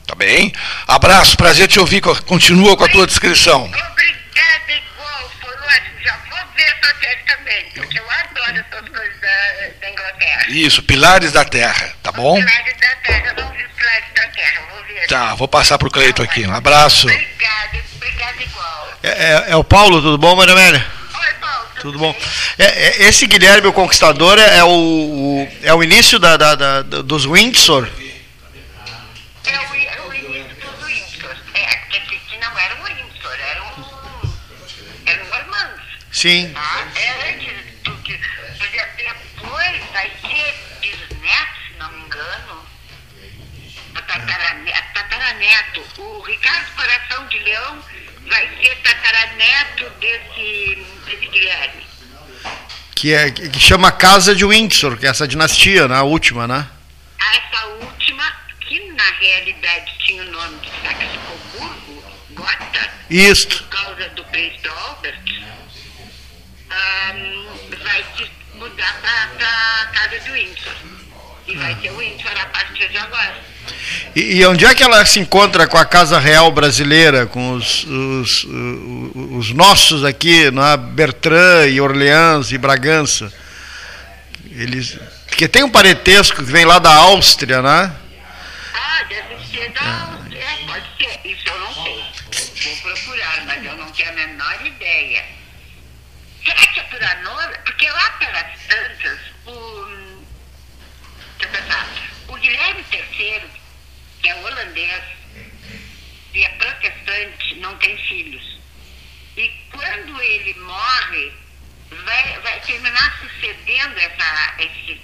Speaker 2: Tá bem? Abraço, prazer te ouvir. Continua com a tua descrição.
Speaker 5: Obrigada, igual. Foi ótimo. Já vou ver essa série também, porque eu adoro essas coisas da, da Inglaterra.
Speaker 2: Isso, Pilares da Terra, tá bom?
Speaker 5: Pilares da Terra. Eu não vi Pilares da Terra. Vou ver.
Speaker 2: Tá, vou passar pro Cleito aqui. Um abraço.
Speaker 5: Obrigada, obrigada igual.
Speaker 3: É, é, é o Paulo, tudo bom, Maria Amélia?
Speaker 5: Oi, Paulo.
Speaker 3: Tudo bom? É, é, esse Guilherme o Conquistador é o, o- é o início da, da- da- dos Windsor? Sim.
Speaker 5: Tá? É antes do que. Porque depois vai ser bisneto, se não me engano. o Tataraneto, tataraneto. O Ricardo Coração de Leão vai ser tataraneto desse, desse Guilherme.
Speaker 3: Que, é, que chama Casa de Windsor, que é essa dinastia, né? a última, né?
Speaker 5: Essa última, que na realidade tinha o nome de Saxe-Coburgo, Gotha,
Speaker 3: Isto.
Speaker 5: E,
Speaker 3: e onde é que ela se encontra com a Casa Real Brasileira, com os, os, o- os nossos aqui, né? Bertrand e Orleans e Bragança? Eles, porque tem um parentesco que vem lá da Áustria, né?
Speaker 5: Ah, deve ser da. É, pode ser. Isso eu não sei. Vou procurar, mas eu não tenho a menor ideia. Será que é por Hanover? Porque lá pelas tantas, o. Deixa eu pensar. O Guilherme III, que é holandês e é protestante, não tem filhos. E quando ele morre, vai, vai terminar sucedendo essa, esse,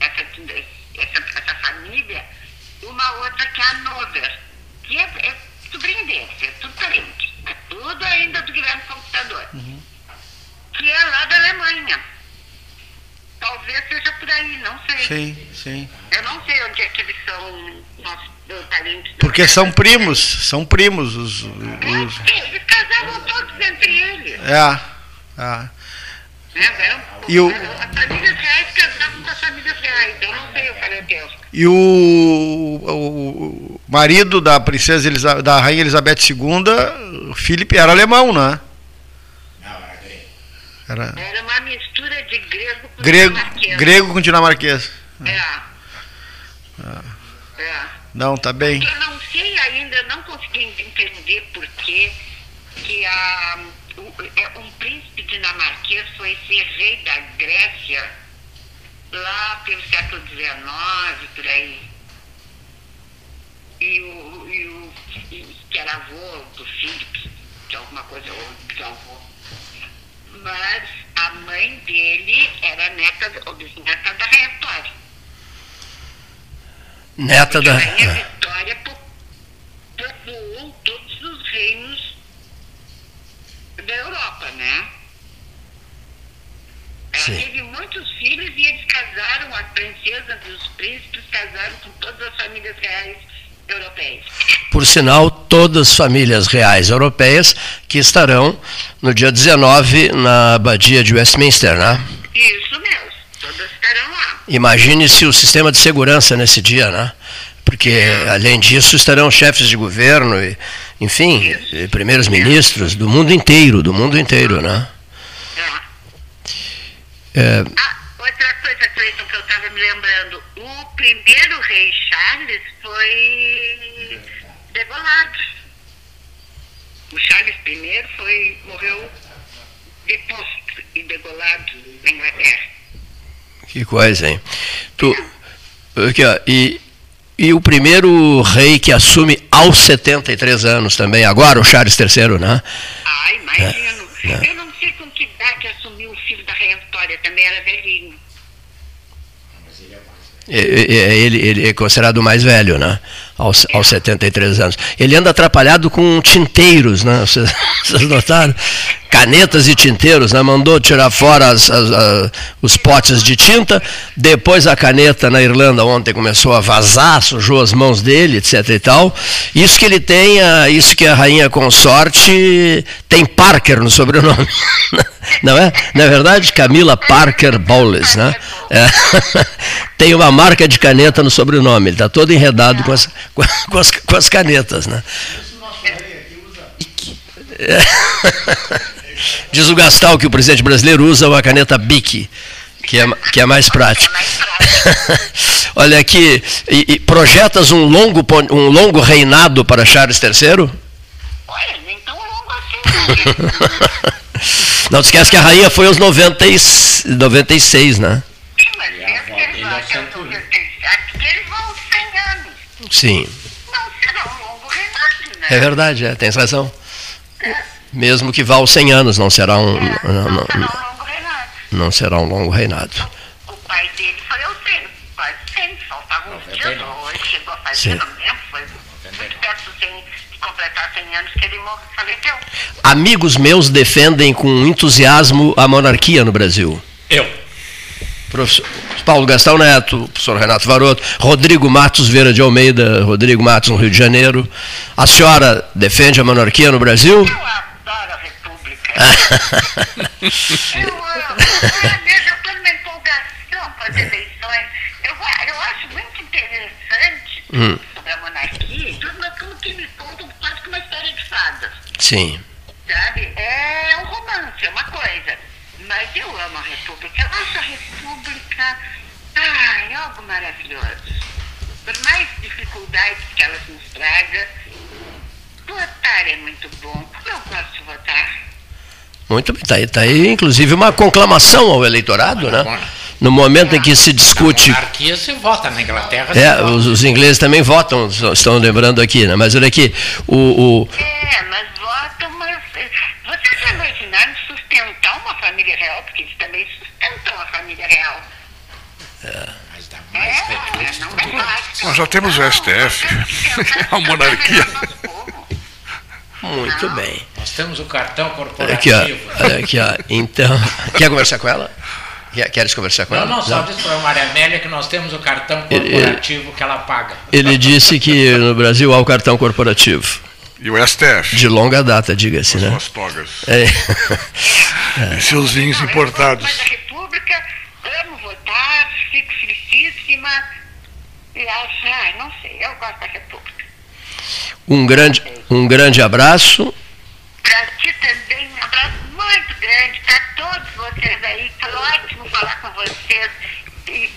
Speaker 5: essa, essa, essa família uma outra que é a Nover, que é, é sobrinho dele, é tudo parente. É tudo ainda do Guilherme Computador. Que é lá da Alemanha. Talvez seja por aí, não sei.
Speaker 3: Sim, sim.
Speaker 5: Eu não sei onde é que eles são nossos parentes.
Speaker 3: Porque são primos, são primos os. os
Speaker 5: Eles casaram todos entre eles.
Speaker 3: é, é.
Speaker 5: Eram-
Speaker 3: E o-
Speaker 5: As famílias reais casavam com as famílias reais. Eu não sei o parentesco.
Speaker 3: E o, o marido da princesa Elisa- da rainha Elizabeth II, o Felipe, era alemão, né? Era
Speaker 5: Era uma mistura de grego com
Speaker 3: grego,
Speaker 5: dinamarquês.
Speaker 3: grego com dinamarquês.
Speaker 5: É. É.
Speaker 3: Não, tá bem.
Speaker 5: Eu não sei ainda, não consegui entender por que a, é, um príncipe dinamarquês foi ser rei da Grécia lá pelo século XIX, por aí. E o, e o que era avô do Philip, de alguma coisa, ou bisavô. Mas a mãe dele era neta, ou bisneta da Rainha Vitória.
Speaker 1: Neta
Speaker 5: Porque
Speaker 1: da.
Speaker 5: a Rainha Vitória po- povoou todos os reinos da Europa, né? Ela
Speaker 1: Sim.
Speaker 5: teve muitos filhos e eles casaram, as princesas e os príncipes casaram com todas as famílias reais europeias.
Speaker 1: Por sinal, todas as famílias reais europeias que estarão no dia 19 na Abadia de Westminster, né?
Speaker 5: Isso mesmo, todas estarão lá.
Speaker 1: Imagine-se o sistema de segurança nesse dia, né? Porque, além disso, estarão chefes de governo, e, enfim, e primeiros ministros do mundo inteiro, do mundo inteiro, né?
Speaker 5: É.
Speaker 1: É,
Speaker 5: Ah, outra coisa, Cleiton, que eu estava me lembrando. O primeiro rei Charles foi degolado. O Charles I foi, morreu deposto e degolado na Inglaterra.
Speaker 1: que coisa, hein? Tu, aqui, ó, e, e o primeiro rei que assume aos 73 anos também, agora o Charles III, né?
Speaker 5: Ah, imagino.
Speaker 1: É, é.
Speaker 5: Eu não sei com que idade assumiu o filho da Rainha Vitória, também era velhinho.
Speaker 1: E- e- Ele, ele é considerado o mais velho, né? Aos, aos 73 anos. Ele anda atrapalhado com tinteiros, né? Vocês, vocês notaram? Canetas e tinteiros, né? Mandou tirar fora as, as, as, os potes de tinta. Depois a caneta na Irlanda ontem começou a vazar, sujou as mãos dele, etc e tal. Isso que ele tem, isso que a rainha consorte tem Parker no sobrenome. Não é? Não é verdade? Camila Parker Bowles, né? É. Tem uma marca de caneta no sobrenome. Ele está todo enredado com as, com as, com as canetas, né? É. Diz o Gastal que o presidente brasileiro usa uma caneta BIC, que é, que é mais prática. Olha aqui, e, e projetas um longo, um longo reinado para Charles III?
Speaker 5: Olha, nem tão longo assim.
Speaker 1: Não esquece que a rainha foi aos 90 e, 96,
Speaker 5: né? Sim, mas ele, ele, ele, eles vão 100 anos.
Speaker 1: Sim.
Speaker 5: Não será um longo reinado, né?
Speaker 1: É verdade, é, tem razão. É. Mesmo que vá aos 100 anos, não será um,
Speaker 5: é, não, não, será um longo reinado.
Speaker 1: Não será um longo reinado.
Speaker 5: O pai dele foi aos 100, quase 100, faltavam uns dias, ou ele chegou a fazer, não lembro, foi muito perto do 100 completar 100 anos que ele faleceu.
Speaker 1: Amigos meus defendem com entusiasmo a monarquia no Brasil.
Speaker 4: Eu.
Speaker 1: Professor Paulo Gastão Neto, professor Renato Varoto, Rodrigo Matos Vera de Almeida, Rodrigo Matos no Rio de Janeiro. A senhora defende a monarquia no Brasil? Eu
Speaker 5: eu amo. Eu estou numa empolgação para as eleições. Eu, eu acho muito interessante hum. sobre a monarquia tudo, como que me contam quase que uma história de fadas.
Speaker 1: Sim.
Speaker 5: Sabe? É um romance, é uma coisa. Mas eu amo a República. Eu acho a República ai, algo maravilhoso. Por mais dificuldades que ela nos traga, votar é muito bom. Eu gosto de votar?
Speaker 1: Muito bem, está aí, tá aí, inclusive, uma conclamação ao eleitorado, né? No momento em que se discute. Na
Speaker 4: monarquia se vota, na Inglaterra
Speaker 1: é, os, os, ingleses também votam, estão lembrando aqui, né? Mas olha aqui, o.
Speaker 5: o... É, mas votam, mas. Vocês já imaginaram sustentar uma família real? Porque eles também sustentam a família real.
Speaker 4: É. Mas dá mais é,
Speaker 2: não dá mais. Nós já temos o STF, a monarquia.
Speaker 1: Muito bem.
Speaker 4: Nós temos o cartão corporativo.
Speaker 1: Aqui, ó, olha aqui, ó. Então, quer conversar com ela? Queres conversar com
Speaker 4: não,
Speaker 1: ela?
Speaker 4: Não, não, só disse para a Maria Amélia que nós temos o cartão corporativo ele, que ela paga.
Speaker 1: Ele disse que no Brasil há o cartão corporativo.
Speaker 2: E o STF.
Speaker 1: De longa data, diga-se, né?
Speaker 2: Suas togas. É. é. E seus vinhos importados.
Speaker 5: Mas a República, amo votar, fico felicíssima. E acho, ai, não sei, eu gosto da República.
Speaker 1: Um grande, um grande abraço.
Speaker 5: Para ti também, um abraço muito grande para todos vocês aí. Foi ótimo falar com vocês e,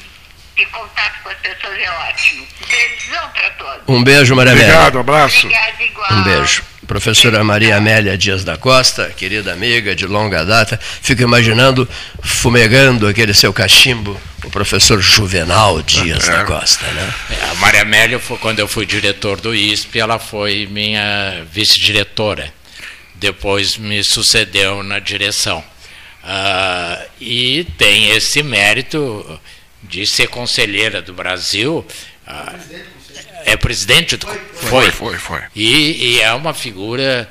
Speaker 5: e contato com as pessoas é ótimo. Beijão para todos.
Speaker 1: Um beijo, Maria Amélia.
Speaker 2: Obrigado, um abraço.
Speaker 5: Obrigada, igual.
Speaker 1: Um beijo. Professora Maria Amélia Dias da Costa, querida amiga de longa data, fico imaginando fumegando aquele seu cachimbo, o professor Juvenal Dias é. da Costa, né?
Speaker 4: É, a Maria Amélia, foi, quando eu fui diretor do ISP, ela foi minha vice-diretora depois me sucedeu na direção. Uh, e tem esse mérito de ser conselheira do Brasil. Uh, é presidente do.
Speaker 2: Foi, foi. foi, foi.
Speaker 4: E, e, é uma figura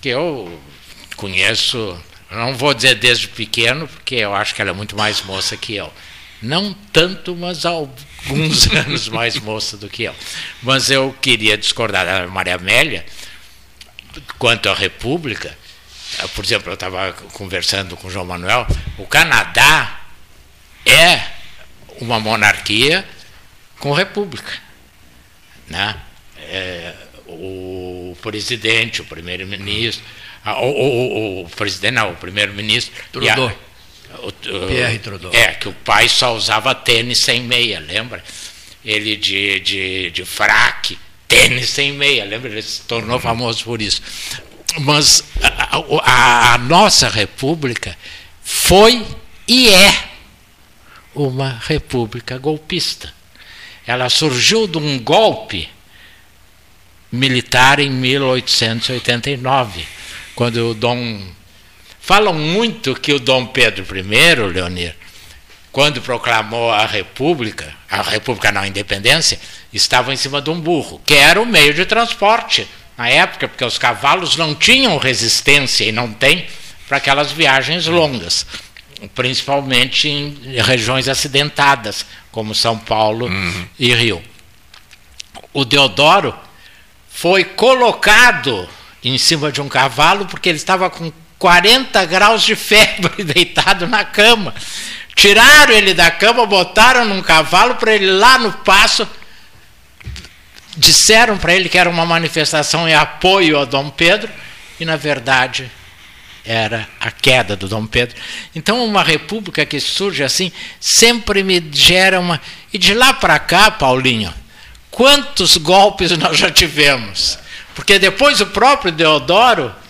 Speaker 4: que eu conheço, não vou dizer desde pequeno, porque eu acho que ela é muito mais moça que eu. Não tanto, mas alguns anos mais moça do que eu. Mas eu queria discordar da Maria Amélia quanto à República, eh, por exemplo, eu estava conversando com o João Manuel, o Canadá é uma monarquia com república. Né? É, o presidente, o primeiro-ministro, o, o, o, presidente, não, o primeiro-ministro.
Speaker 1: Trudeau. O, Pierre Trudeau.
Speaker 4: É, que o pai só usava tênis sem meia, lembra? Ele de, de, de fraque tênis sem meia, lembra? Ele se tornou famoso por isso. Mas a, a, a nossa república foi e é uma república golpista. Ela surgiu de um golpe militar em 1889, quando o Dom. Falam muito que o Dom Pedro I, Leonir, quando proclamou a República, a República não a Independência, estavam em cima de um burro, que era o meio de transporte na época, porque os cavalos não tinham resistência e não tem para aquelas viagens longas, principalmente em regiões acidentadas, como São Paulo uhum. e Rio. O Deodoro foi colocado em cima de um cavalo porque ele estava com 40 graus de febre deitado na cama. Tiraram ele da cama, botaram num cavalo para ele lá no passo disseram para ele que era uma manifestação em apoio a Dom Pedro, e na verdade era a queda do Dom Pedro. Então, uma república que surge assim sempre me gera uma. E de lá para cá, Paulinho, quantos golpes nós já tivemos? Porque depois o próprio Deodoro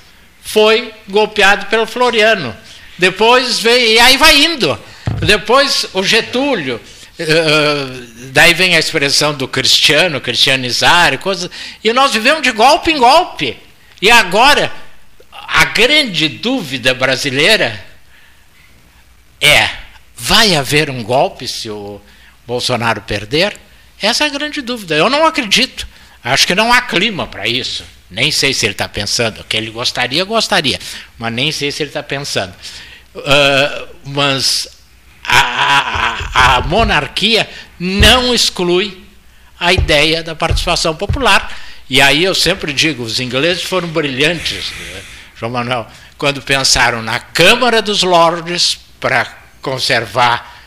Speaker 4: foi golpeado pelo Floriano. Depois veio. E aí vai indo. Depois o Getúlio. Uh, daí vem a expressão do cristiano, cristianizar, coisas. E nós vivemos de golpe em golpe. E agora, a grande dúvida brasileira é: vai haver um golpe se o Bolsonaro perder? Essa é a grande dúvida. Eu não acredito. Acho que não há clima para isso. Nem sei se ele está pensando. Que ele gostaria, gostaria. Mas nem sei se ele está pensando. Uh, mas a, a, a monarquia não exclui a ideia da participação popular. E aí eu sempre digo, os ingleses foram brilhantes, né, João Manuel, quando pensaram na Câmara dos Lordes para conservar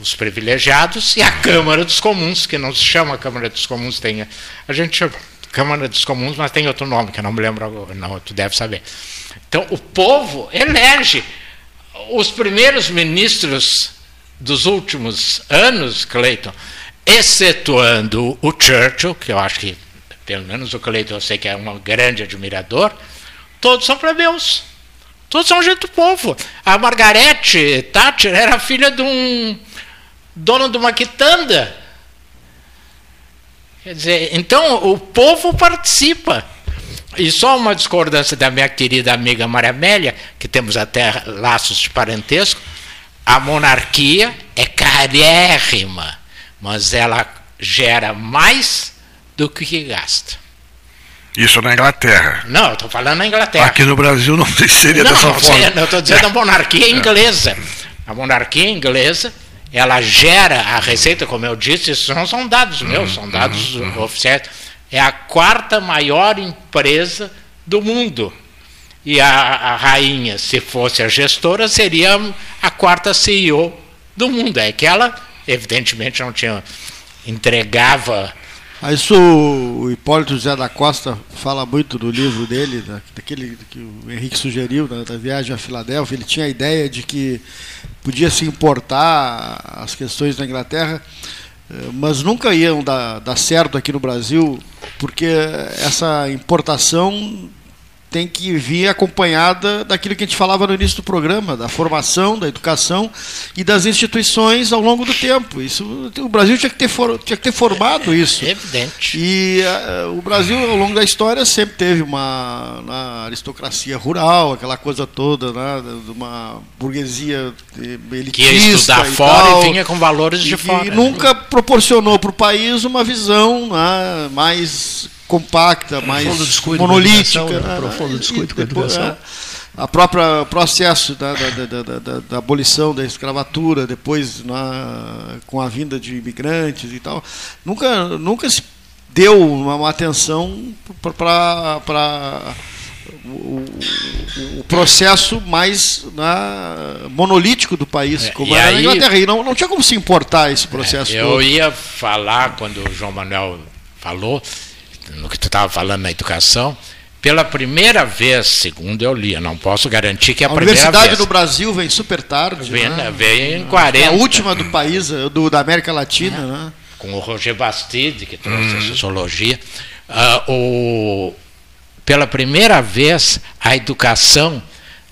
Speaker 4: os privilegiados e a Câmara dos Comuns, que não se chama Câmara dos Comuns, tem a gente chama Câmara dos Comuns, mas tem outro nome que eu não me lembro agora, não, tu deve saber. Então o povo elege os primeiros ministros dos últimos anos, Cleiton, excetuando o Churchill, que eu acho que, pelo menos o Cleiton eu sei que é um grande admirador, todos são plebeus. Todos são gente do povo. A Margarete Thatcher era filha de um dono de uma quitanda. Quer dizer, então o povo participa. E só uma discordância da minha querida amiga Maria Amélia, que temos até laços de parentesco, a monarquia é carérrima, mas ela gera mais do que gasta.
Speaker 2: Isso na Inglaterra.
Speaker 4: Não, eu estou falando na Inglaterra.
Speaker 2: Aqui no Brasil não seria não, dessa
Speaker 4: não,
Speaker 2: forma.
Speaker 4: Não, eu estou dizendo a monarquia inglesa. A monarquia inglesa, ela gera a receita, como eu disse, isso não são dados meus, uhum, são dados uhum, uhum. oficiais. É a quarta maior empresa do mundo. E a, a rainha, se fosse a gestora, seria a quarta CEO do mundo. É que ela, evidentemente, não tinha. entregava.
Speaker 3: Isso o Hipólito José da Costa fala muito do livro dele, daquele que o Henrique sugeriu, da, da viagem a Filadélfia. Ele tinha a ideia de que podia se importar as questões da Inglaterra, eh, mas nunca iam dar, dar certo aqui no Brasil, porque essa importação tem que vir acompanhada daquilo que a gente falava no início do programa, da formação, da educação e das instituições ao longo do tempo. Isso, o Brasil tinha que ter, for, tinha que ter formado
Speaker 4: é,
Speaker 3: isso.
Speaker 4: É evidente.
Speaker 3: E uh, o Brasil, ao longo da história, sempre teve uma, uma aristocracia rural, aquela coisa toda, né, de uma burguesia elitista. Que ia estudar
Speaker 4: e fora tal, e vinha com valores de fora.
Speaker 3: E nunca proporcionou para o país uma visão né, mais compacta, mais monolítica. Né?
Speaker 1: Profundo descuido com a educação.
Speaker 3: A própria processo da, da, da, da, abolição da escravatura, depois na, com a vinda de imigrantes e tal, nunca, nunca se deu uma, uma atenção para o, o, processo mais né, monolítico do país, é, como era aí, na Inglaterra. E não, não tinha como se importar esse processo.
Speaker 4: É, eu todo. ia falar, quando o João Manuel falou, no que tu estava falando na educação, pela primeira vez, segundo eu li, eu não posso garantir que é a, a primeira vez.
Speaker 3: A Universidade do Brasil vem super tarde.
Speaker 4: Vem,
Speaker 3: né?
Speaker 4: vem em 40. É
Speaker 3: a última do país, do, da América Latina. É. Né?
Speaker 4: Com o Roger Bastide, que trouxe a uhum. sociologia. Uh, o, pela primeira vez, a educação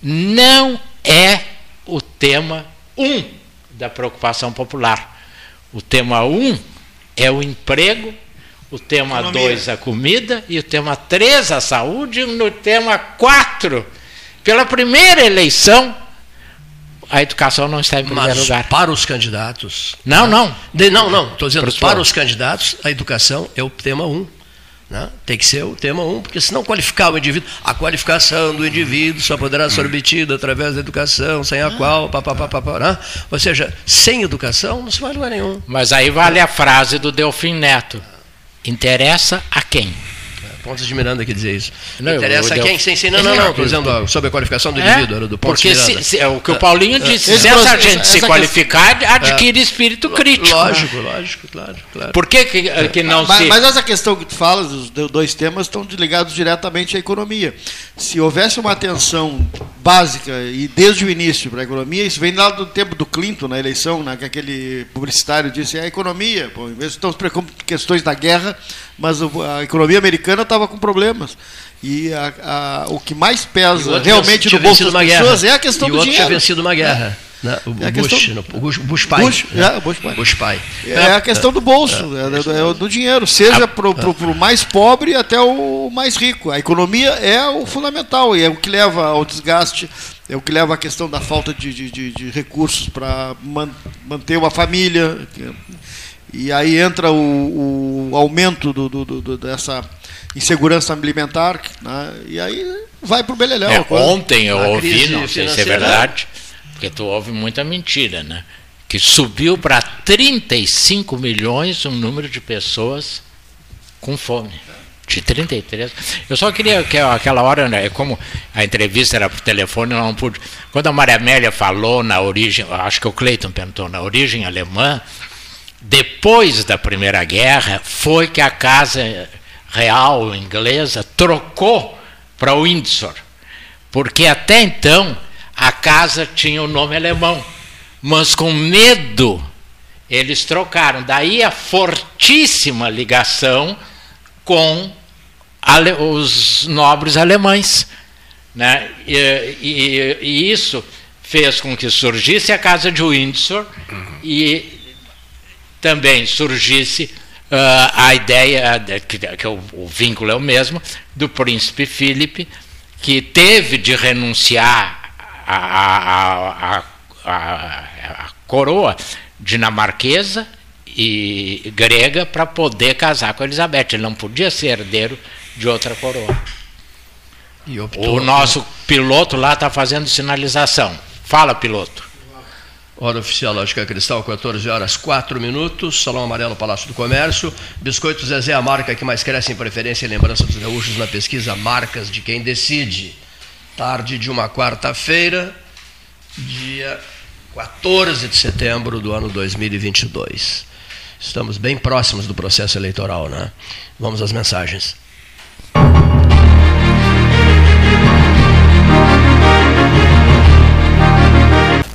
Speaker 4: não é o tema um da preocupação popular. O tema um é o emprego o tema 2 a comida, e o tema 3 a saúde, e no tema 4, pela primeira eleição, a educação não está em primeiro
Speaker 1: Mas
Speaker 4: lugar.
Speaker 1: Para os candidatos.
Speaker 4: Não, não.
Speaker 1: De, não, não. Estou dizendo,
Speaker 4: para,
Speaker 1: para os candidatos, a educação é o tema um. Né? Tem que ser o tema um, porque senão qualificar o indivíduo, a qualificação do indivíduo só poderá ser obtida através da educação, sem a ah. qual, papapá, né? ou seja, sem educação não se vai lugar nenhum.
Speaker 4: Mas aí vale a frase do Delfim Neto: interessa a quem?
Speaker 1: Pontes de Miranda que dizer isso. Não, Interessa quem? Sim, sim, não, não, não. Estou dizendo sobre a qualificação do é, indivíduo, do Pontes
Speaker 4: Porque se, se, é o que o Paulinho é, disse, se essa gente se qualificar, adquire é, espírito crítico.
Speaker 1: Lógico, né? lógico, claro, claro.
Speaker 4: Por que, que, que não
Speaker 3: mas,
Speaker 4: se.
Speaker 3: Mas essa questão que tu falas, os dois temas estão ligados diretamente à economia. Se houvesse uma atenção básica e desde o início para a economia, isso vem lá do tempo do Clinton na eleição, né, que aquele publicitário disse: é a economia, pô, em vez de estamos preocupando com questões da guerra, mas a economia americana estava com problemas. E a, a, o que mais pesa realmente no bolso das pessoas guerra. é a questão
Speaker 1: e
Speaker 3: do dinheiro. tinha
Speaker 1: vencido uma guerra. É. Né? O, é Bush, questão... no, o Bush, Bush pai.
Speaker 3: Bush,
Speaker 1: né?
Speaker 3: é, Bush pai.
Speaker 1: Bush pai.
Speaker 3: É a questão do bolso, é, é, é do dinheiro, seja para o mais pobre até o mais rico. A economia é o fundamental e é o que leva ao desgaste, é o que leva à questão da falta de, de, de, de recursos para man, manter uma família. E aí entra o, o aumento do, do, do, dessa insegurança alimentar, né? e aí vai para o beleléu.
Speaker 4: É, ontem eu ouvi, não sei se é verdade, porque tu ouve muita mentira, né? que subiu para 35 milhões o número de pessoas com fome. De 33. Eu só queria que aquela hora, né, como a entrevista era por telefone, eu não pude. Quando a Maria Amélia falou na origem, acho que o Cleiton perguntou, na origem alemã, depois da Primeira Guerra, foi que a Casa Real inglesa trocou para Windsor, porque até então a casa tinha o nome alemão, mas com medo eles trocaram. Daí a fortíssima ligação com os nobres alemães. Né? E, e, e, isso fez com que surgisse a Casa de Windsor uhum. e também surgisse a ideia, de, que, que o, o, vínculo é o mesmo, do príncipe Filipe, que teve de renunciar à coroa dinamarquesa e grega para poder casar com Elizabeth. Ele não podia ser herdeiro de outra coroa. o nosso piloto lá está fazendo sinalização. Fala, piloto.
Speaker 1: Hora oficial Lógica Cristal, 14 horas 4 minutos. Salão Amarelo, Palácio do Comércio. Biscoito Zezé, a marca que mais cresce em preferência e lembrança dos gaúchos na pesquisa Marcas de Quem Decide. Tarde de uma quarta-feira, dia 14 de setembro do ano 2022. Estamos bem próximos do processo eleitoral, né? Vamos às mensagens.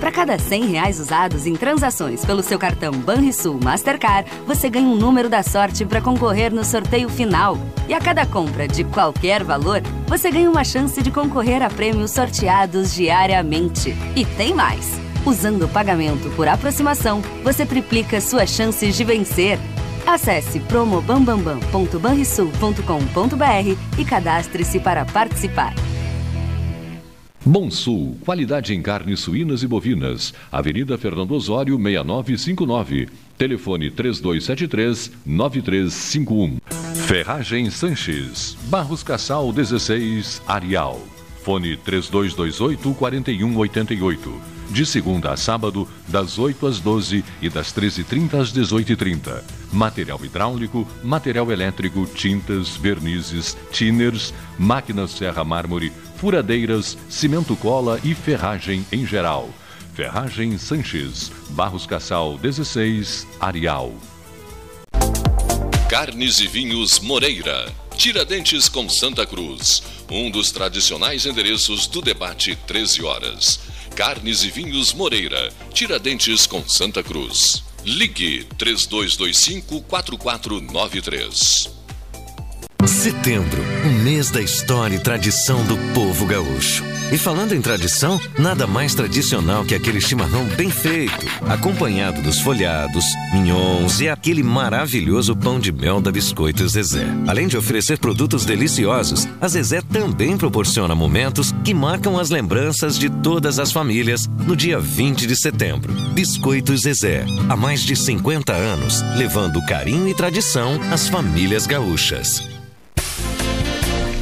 Speaker 6: Para cada 100 reais usados em transações pelo seu cartão Banrisul Mastercard, você ganha um número da sorte para concorrer no sorteio final. E a cada compra de qualquer valor, você ganha uma chance de concorrer a prêmios sorteados diariamente. E tem mais! Usando o pagamento por aproximação, você triplica suas chances de vencer. Acesse promobambambam.banrisul.com.br e cadastre-se para participar.
Speaker 7: Bom Sul, qualidade em carnes suínas e bovinas. Avenida Fernando Osório, 6959. Telefone 3273-9351. Ferragem Sanches. Barros Cassal 16, Arial. Fone 3228-4188 de segunda a sábado, das 8 às 12 e das 13h30 às 18h30. Material hidráulico, material elétrico, tintas, vernizes, tinners, máquinas serra mármore, furadeiras, cimento cola e ferragem em geral. Ferragem Sanches, Barros Cassal 16, Arial.
Speaker 8: Carnes e Vinhos Moreira. Tiradentes com Santa Cruz. Um dos tradicionais endereços do debate 13 horas. Carnes e Vinhos Moreira, Tiradentes com Santa Cruz. Ligue 3225 4493.
Speaker 9: Setembro, o mês da história e tradição do povo gaúcho. E falando em tradição, nada mais tradicional que aquele chimarrão bem feito, acompanhado dos folhados, mignons e aquele maravilhoso pão de mel da Biscoito Zezé. Além de oferecer produtos deliciosos, a Zezé também proporciona momentos que marcam as lembranças de todas as famílias no dia 20 de setembro. Biscoito Zezé, há mais de 50 anos, levando carinho e tradição às famílias gaúchas.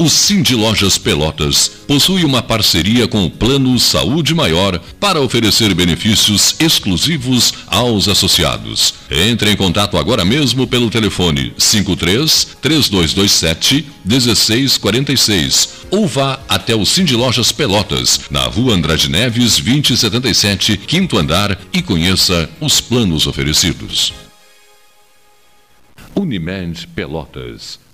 Speaker 8: O Cindy Lojas Pelotas possui uma parceria com o Plano Saúde Maior para oferecer benefícios exclusivos aos associados. Entre em contato agora mesmo pelo telefone 53 3227 1646 ou vá até o Cindy Lojas Pelotas, na rua Andrade Neves 2077, quinto andar e conheça os planos oferecidos.
Speaker 7: Unimed Pelotas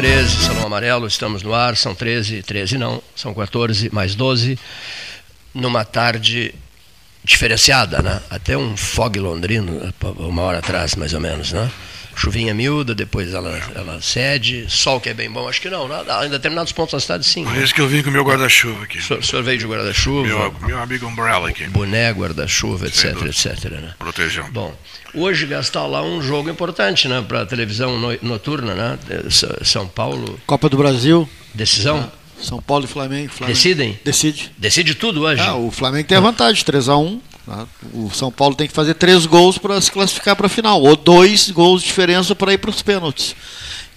Speaker 1: 13, Salão Amarelo, estamos no ar, são 13, 13 não, são 14 mais 12, numa tarde diferenciada, né? Até um fog londrino, uma hora atrás, mais ou menos, né? Chuvinha miúda, depois ela, ela cede, sol que é bem bom, acho que não, em determinados pontos da cidade sim.
Speaker 2: Por isso que eu vim com o meu guarda-chuva aqui.
Speaker 1: O senhor, veio de guarda-chuva?
Speaker 2: Meu, meu amigo Umbrella aqui.
Speaker 1: Boné, guarda-chuva, etc, etc. Né?
Speaker 2: Proteção.
Speaker 1: Bom, hoje gastar lá um jogo importante né, para a televisão noturna, né? São Paulo.
Speaker 3: Copa do Brasil.
Speaker 1: Decisão?
Speaker 3: São Paulo e Flamengo, Flamengo.
Speaker 1: Decidem?
Speaker 3: Decide.
Speaker 1: Decide tudo hoje.
Speaker 3: Ah, o Flamengo tem a vantagem, 3x1. Tá? O São Paulo tem que fazer três gols para se classificar para a final, ou dois gols de diferença para ir para os pênaltis.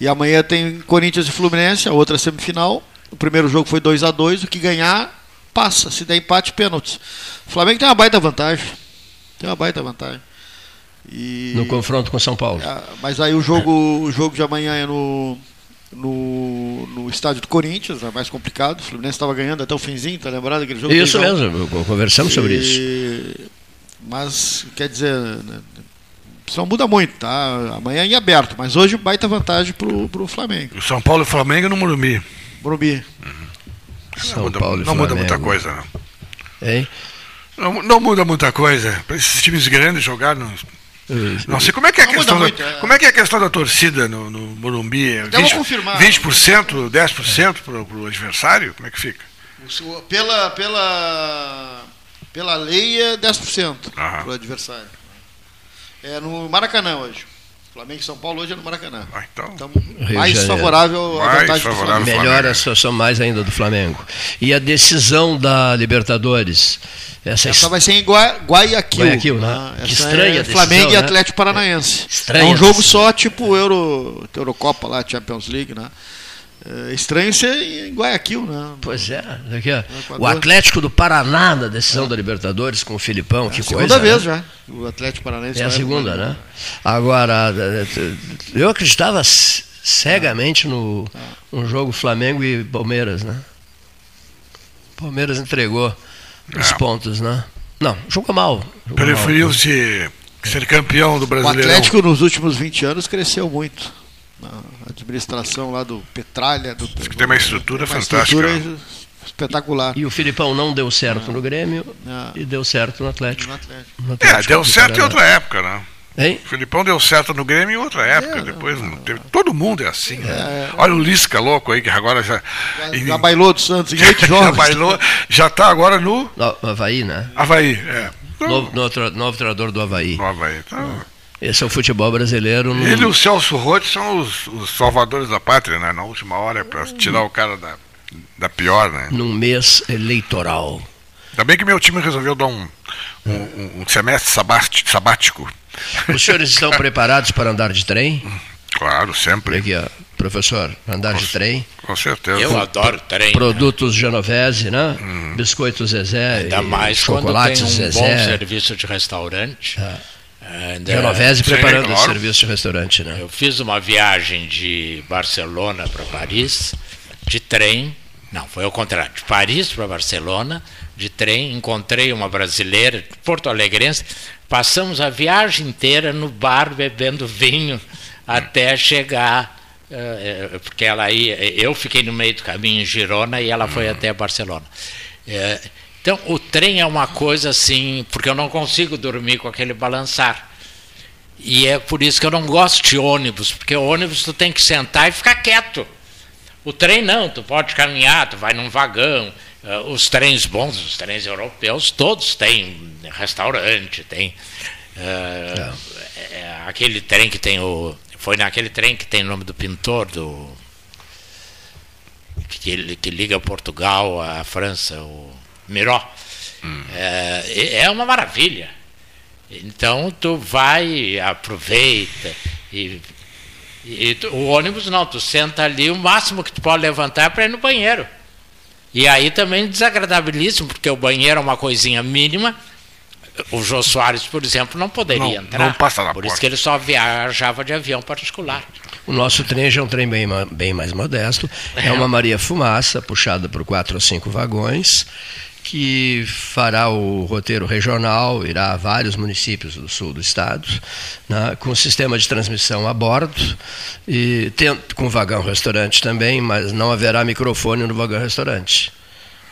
Speaker 3: E amanhã tem Corinthians e Fluminense, a outra semifinal. O primeiro jogo foi 2 a 2 o que ganhar passa, se der empate, pênaltis. O Flamengo tem uma baita vantagem. Tem uma baita vantagem.
Speaker 1: E... No confronto com São Paulo.
Speaker 3: É, mas aí o jogo, o jogo de amanhã é no, no, no estádio do Corinthians, é mais complicado. O Fluminense estava ganhando até o finzinho, tá lembrado aquele jogo?
Speaker 1: Isso mesmo, conversamos e... sobre isso.
Speaker 3: Mas, quer dizer, só muda muito, tá? Amanhã é em aberto, mas hoje baita vantagem pro, pro Flamengo.
Speaker 2: O São Paulo e Flamengo no Morumbi.
Speaker 3: Morumbi.
Speaker 2: Uhum. São não muda, Paulo não muda muita coisa, não.
Speaker 1: Hein?
Speaker 2: Não, não muda muita coisa. Para esses times grandes jogar no, não sei como é que é a questão muito, da, é. como é que é a questão da torcida no, no Morumbi? 20,
Speaker 3: confirmar.
Speaker 2: 20%, 10% para o adversário? Como é que fica?
Speaker 3: Pela, pela, pela lei é 10% para o adversário. É no Maracanã hoje. Flamengo e São Paulo hoje é no Maracanã.
Speaker 2: Ah, então.
Speaker 3: então mais favorável à vantagem favorável
Speaker 1: do Flamengo. Melhora a situação mais ainda do Flamengo. E a decisão da Libertadores?
Speaker 3: Essa, essa vai ser em Gua Guayaquil.
Speaker 1: Guayaquil, né? Ah,
Speaker 3: que estranha é Flamengo e né? Atlético Paranaense. Estranha é um jogo só, tipo Euro, Eurocopa lá, Champions League, né? É estranho ser em Guayaquil, né?
Speaker 1: Pois é. Daqui, o Atlético do Paraná na decisão é. da Libertadores com o Filipão, é que coisa.
Speaker 3: Segunda vez né? já. O Atlético Paranaense.
Speaker 1: É a segunda, né? Agora, eu acreditava cegamente no um jogo Flamengo e Palmeiras, né? Palmeiras entregou os é. pontos, né? Não, jogou mal.
Speaker 2: Preferiu se ser campeão do brasileiro.
Speaker 3: O Atlético nos últimos 20 anos cresceu muito a administração lá do Petralha. Do,
Speaker 2: que tem uma estrutura uma fantástica. Estrutura
Speaker 3: espetacular.
Speaker 1: E o Filipão não deu certo no Grêmio e deu certo no Atlético. No
Speaker 2: Atlético. No Atlético é, deu certo em outra época, né?
Speaker 1: Hein?
Speaker 2: O Filipão deu certo no Grêmio em outra época, é, depois não, teve, todo mundo é assim. Né? É, Olha o Lisca louco aí, que agora já.
Speaker 3: Já, já bailou do Santos em oito jogos.
Speaker 2: Já bailou, já está agora no.
Speaker 1: No Havaí, né?
Speaker 2: Havaí, é.
Speaker 1: Novo, novo, novo treinador do Havaí.
Speaker 2: No Havaí, então.
Speaker 1: Esse é o futebol brasileiro.
Speaker 2: No... Ele e o Celso Rotti são os, os, salvadores da pátria, né? Na última hora, para tirar o cara da, da pior, né?
Speaker 1: Num mês eleitoral.
Speaker 2: Ainda bem que meu time resolveu dar um, um, um semestre sabático.
Speaker 1: Os senhores estão preparados para andar de trem?
Speaker 2: Claro, sempre.
Speaker 1: Aqui, ó, professor, andar com, de trem.
Speaker 2: Com certeza.
Speaker 4: Eu adoro trem.
Speaker 1: Produtos né? Genovese, né? Hum. Biscoitos Zezé.
Speaker 4: Ainda mais chocolates quando tem um Zezé. bom serviço de restaurante.
Speaker 1: É. Genovese preparando claro. o serviço de restaurante, né?
Speaker 4: Eu fiz uma viagem de Barcelona para Paris, de trem. Não, foi ao contrário, de Paris para Barcelona, de trem, encontrei uma brasileira, Porto Alegrense, passamos a viagem inteira no bar bebendo vinho até chegar, uh, porque ela ia, eu fiquei no meio do caminho em Girona e ela foi até Barcelona. Então, o trem é uma coisa assim, porque eu não consigo dormir com aquele balançar. E é por isso que eu não gosto de ônibus, porque ônibus tu tem que sentar e ficar quieto. O trem não, tu pode caminhar, tu vai num vagão. Uh, os trens bons, os trens europeus, todos têm restaurante, tem. Uh, é. aquele trem que tem o. Foi naquele trem que tem o nome do pintor, do. Que, que liga Portugal à França, o Miró. Hum. É, é uma maravilha. Então tu vai, aproveita e, e tu, o ônibus não, tu senta ali, o máximo que tu pode levantar é para ir no banheiro. E aí também desagradabilíssimo, porque o banheiro é uma coisinha mínima. O Jô Soares, por exemplo, não poderia não, entrar.
Speaker 2: Não passa na
Speaker 4: por
Speaker 2: porta.
Speaker 4: isso que ele só viajava de avião particular.
Speaker 1: O nosso trem já é um trem bem, bem mais modesto. É uma Maria Fumaça, puxada por quatro ou cinco vagões que fará o roteiro regional, irá a vários municípios do sul do estado, né, com sistema de transmissão a bordo, e tem, com vagão restaurante também, mas não haverá microfone no vagão restaurante,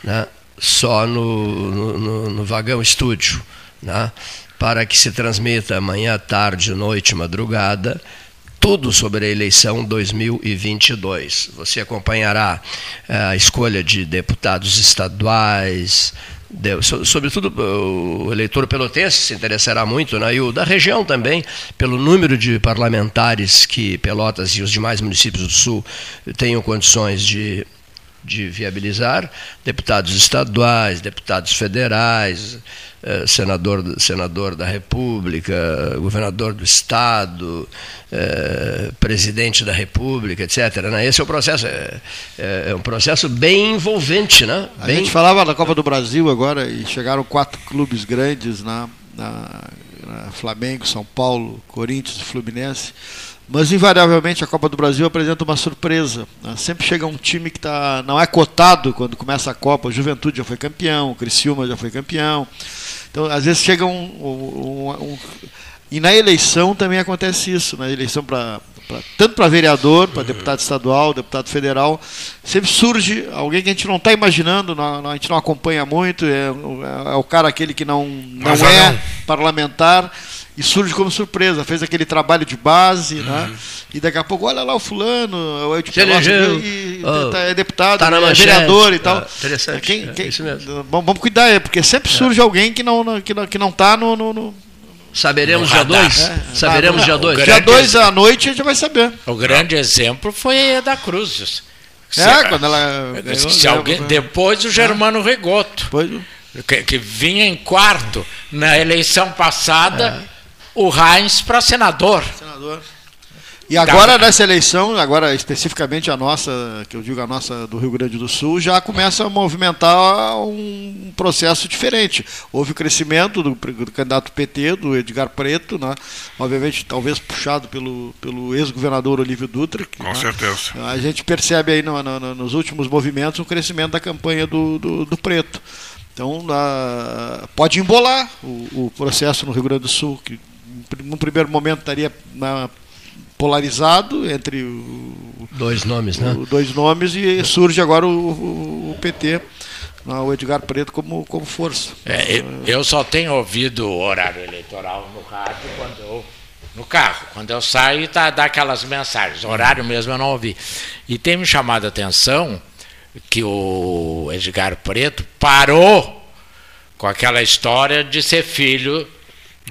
Speaker 1: né, só no, no, no, no vagão estúdio, né, para que se transmita manhã, tarde, noite, madrugada, tudo sobre a eleição 2022. Você acompanhará eh, a escolha de deputados estaduais, sobretudo o eleitor pelotense se interessará muito, né? e o da região também, pelo número de parlamentares que Pelotas e os demais municípios do Sul tenham condições de de viabilizar deputados estaduais, deputados federais, eh, senador, senador da República, governador do Estado, eh, presidente da República, etc. Né? Esse é o processo, é, é, é um processo bem envolvente. Né?
Speaker 3: A
Speaker 1: bem...
Speaker 3: gente falava da Copa do Brasil agora e chegaram quatro clubes grandes na, na, na Flamengo, São Paulo, Corinthians e Fluminense mas invariavelmente a Copa do Brasil apresenta uma surpresa. Né? Sempre chega um time que tá, não é cotado quando começa a Copa. O Juventude já foi campeão, o Criciúma já foi campeão. Então, às vezes chega um, um, um e na eleição também acontece isso, na eleição para tanto para vereador, para deputado estadual, deputado federal, sempre surge alguém que a gente não está imaginando, não, a gente não acompanha muito, é, é, o cara aquele que não, não é não. parlamentar e surge como surpresa. Fez aquele trabalho de base, né? uhum. né? E daqui a pouco, olha lá o fulano, o
Speaker 1: de elegeu,
Speaker 3: e, oh, é deputado, tá é vereador e tal. Ah, interessante. Quem, é quem, é isso mesmo. Vamos cuidar, é, porque sempre é. surge alguém que não que não, que não tá no, no, no
Speaker 1: Saberemos dia 2? É, Saberemos tá, dia 2.
Speaker 3: Dia 2 à noite a gente vai saber.
Speaker 4: O grande exemplo foi a da Cruzes.
Speaker 3: É, quando ela.
Speaker 4: Ganhou, se alguém, depois o Germano Regoto. Depois... Que, que, vinha em quarto na eleição passada o Heinz para senador. Senador.
Speaker 3: E agora nessa eleição, agora especificamente a nossa, que eu digo a nossa do Rio Grande do Sul, já começa a movimentar um processo diferente. Houve o crescimento do, do candidato PT, do Edgar Preto, né? obviamente talvez puxado pelo, pelo ex-governador Olívio Dutra.
Speaker 2: Com né? certeza.
Speaker 3: A gente percebe aí no, no, nos últimos movimentos o crescimento da campanha do, do, do Preto. Então, pode embolar o, o, processo no Rio Grande do Sul, que num primeiro momento estaria na, polarizado entre o,
Speaker 1: dois nomes, né?
Speaker 3: dois nomes e surge agora o, o PT, né, o Edgar Preto como, como força.
Speaker 4: É, eu só tenho ouvido o horário eleitoral no rádio quando eu no carro. Quando eu saio, tá, dá aquelas mensagens. O horário mesmo eu não ouvi. E tem me chamado a atenção que o Edgar Preto parou com aquela história de ser filho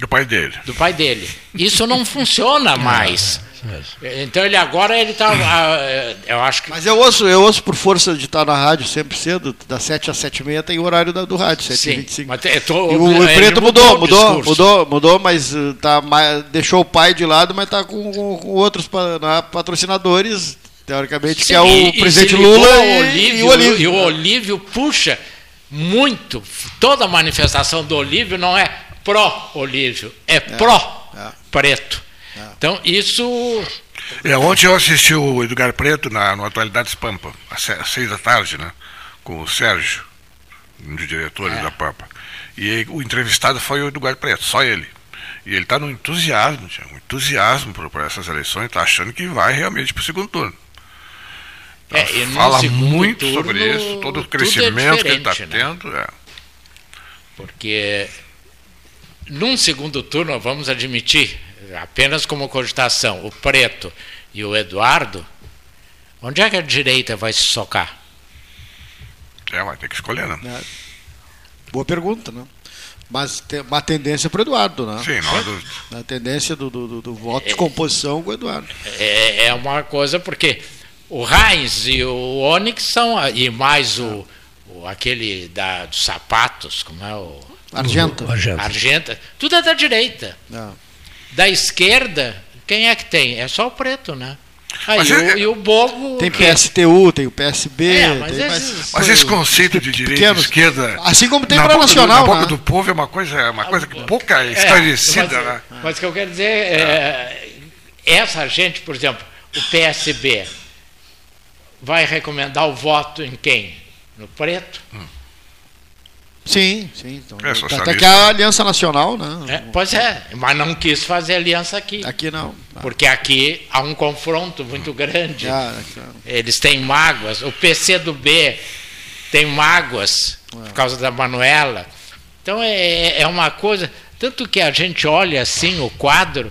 Speaker 2: do pai dele.
Speaker 4: Do pai dele. Isso não funciona mais. Então ele agora ele está. Eu acho que.
Speaker 3: Mas eu ouço, eu ouço por força de estar na rádio sempre cedo, das 7 às 7 e meia tem o horário da, do rádio, 7 Sim, 25 mas tô, e o, o Preto mudou, mudou, mudou, mudou, mudou, mas uh, tá, deixou o pai de lado, mas está com, com, com, outros patrocinadores, teoricamente, Sim, que é o e, presidente e Lula
Speaker 4: e, Olívio, e o Olívio. E o Olívio puxa muito. Toda manifestação do Olívio não é pró-Olívio, é, é pró-preto. É. é. Então, isso.
Speaker 2: É, ontem eu assisti o Edgar Preto na, no Atualidades Pampa, às seis da tarde, né? Com o Sérgio, um dos diretores é. da Pampa. E o entrevistado foi o Edgar Preto, só ele. E ele está no entusiasmo, um entusiasmo por, por essas eleições, está achando que vai realmente para o segundo turno. Então, é, fala muito turno, sobre isso, todo o crescimento é que ele está né? tendo. É.
Speaker 4: Porque num segundo turno, vamos admitir, apenas como cogitação, o Preto e o Eduardo, onde é que a direita vai se socar?
Speaker 2: É, vai ter que escolher, né? É.
Speaker 3: Boa pergunta, né? Mas tem uma tendência para o Eduardo, né?
Speaker 2: Sim, não é
Speaker 3: A tendência do, do, do voto de composição com o Eduardo.
Speaker 4: É, é uma coisa, porque o Heinz e o Onyx são, e mais o, o aquele da, dos sapatos, como é o.
Speaker 3: Argenta.
Speaker 4: Argenta. Argenta. Tudo é da direita.
Speaker 3: Não.
Speaker 4: Da esquerda, quem é que tem? É só o preto, né? Aí, o, é... e o Bogo.
Speaker 3: Tem PSTU, tem o PSB.
Speaker 2: É, mas,
Speaker 3: tem
Speaker 2: esses, mas, esse conceito de direita pequenos, e esquerda.
Speaker 3: Assim como tem para nacional.
Speaker 2: Do, na boca né? do povo é uma coisa, é uma coisa que pouca é, esclarecida,
Speaker 4: mas,
Speaker 2: né?
Speaker 4: Mas o que eu quero dizer é. Essa gente, por exemplo, o PSB vai recomendar o voto em quem? No preto? Hum.
Speaker 3: Sim, sim. Então, é, até que a Aliança Nacional, né?
Speaker 4: É, pois é, mas não quis fazer aliança aqui.
Speaker 3: Aqui não. não.
Speaker 4: Porque aqui há um confronto muito grande. Ah, Eles têm mágoas. O PC do B tem mágoas é. por causa da Manuela. Então é, é uma coisa. Tanto que a gente olha assim o quadro,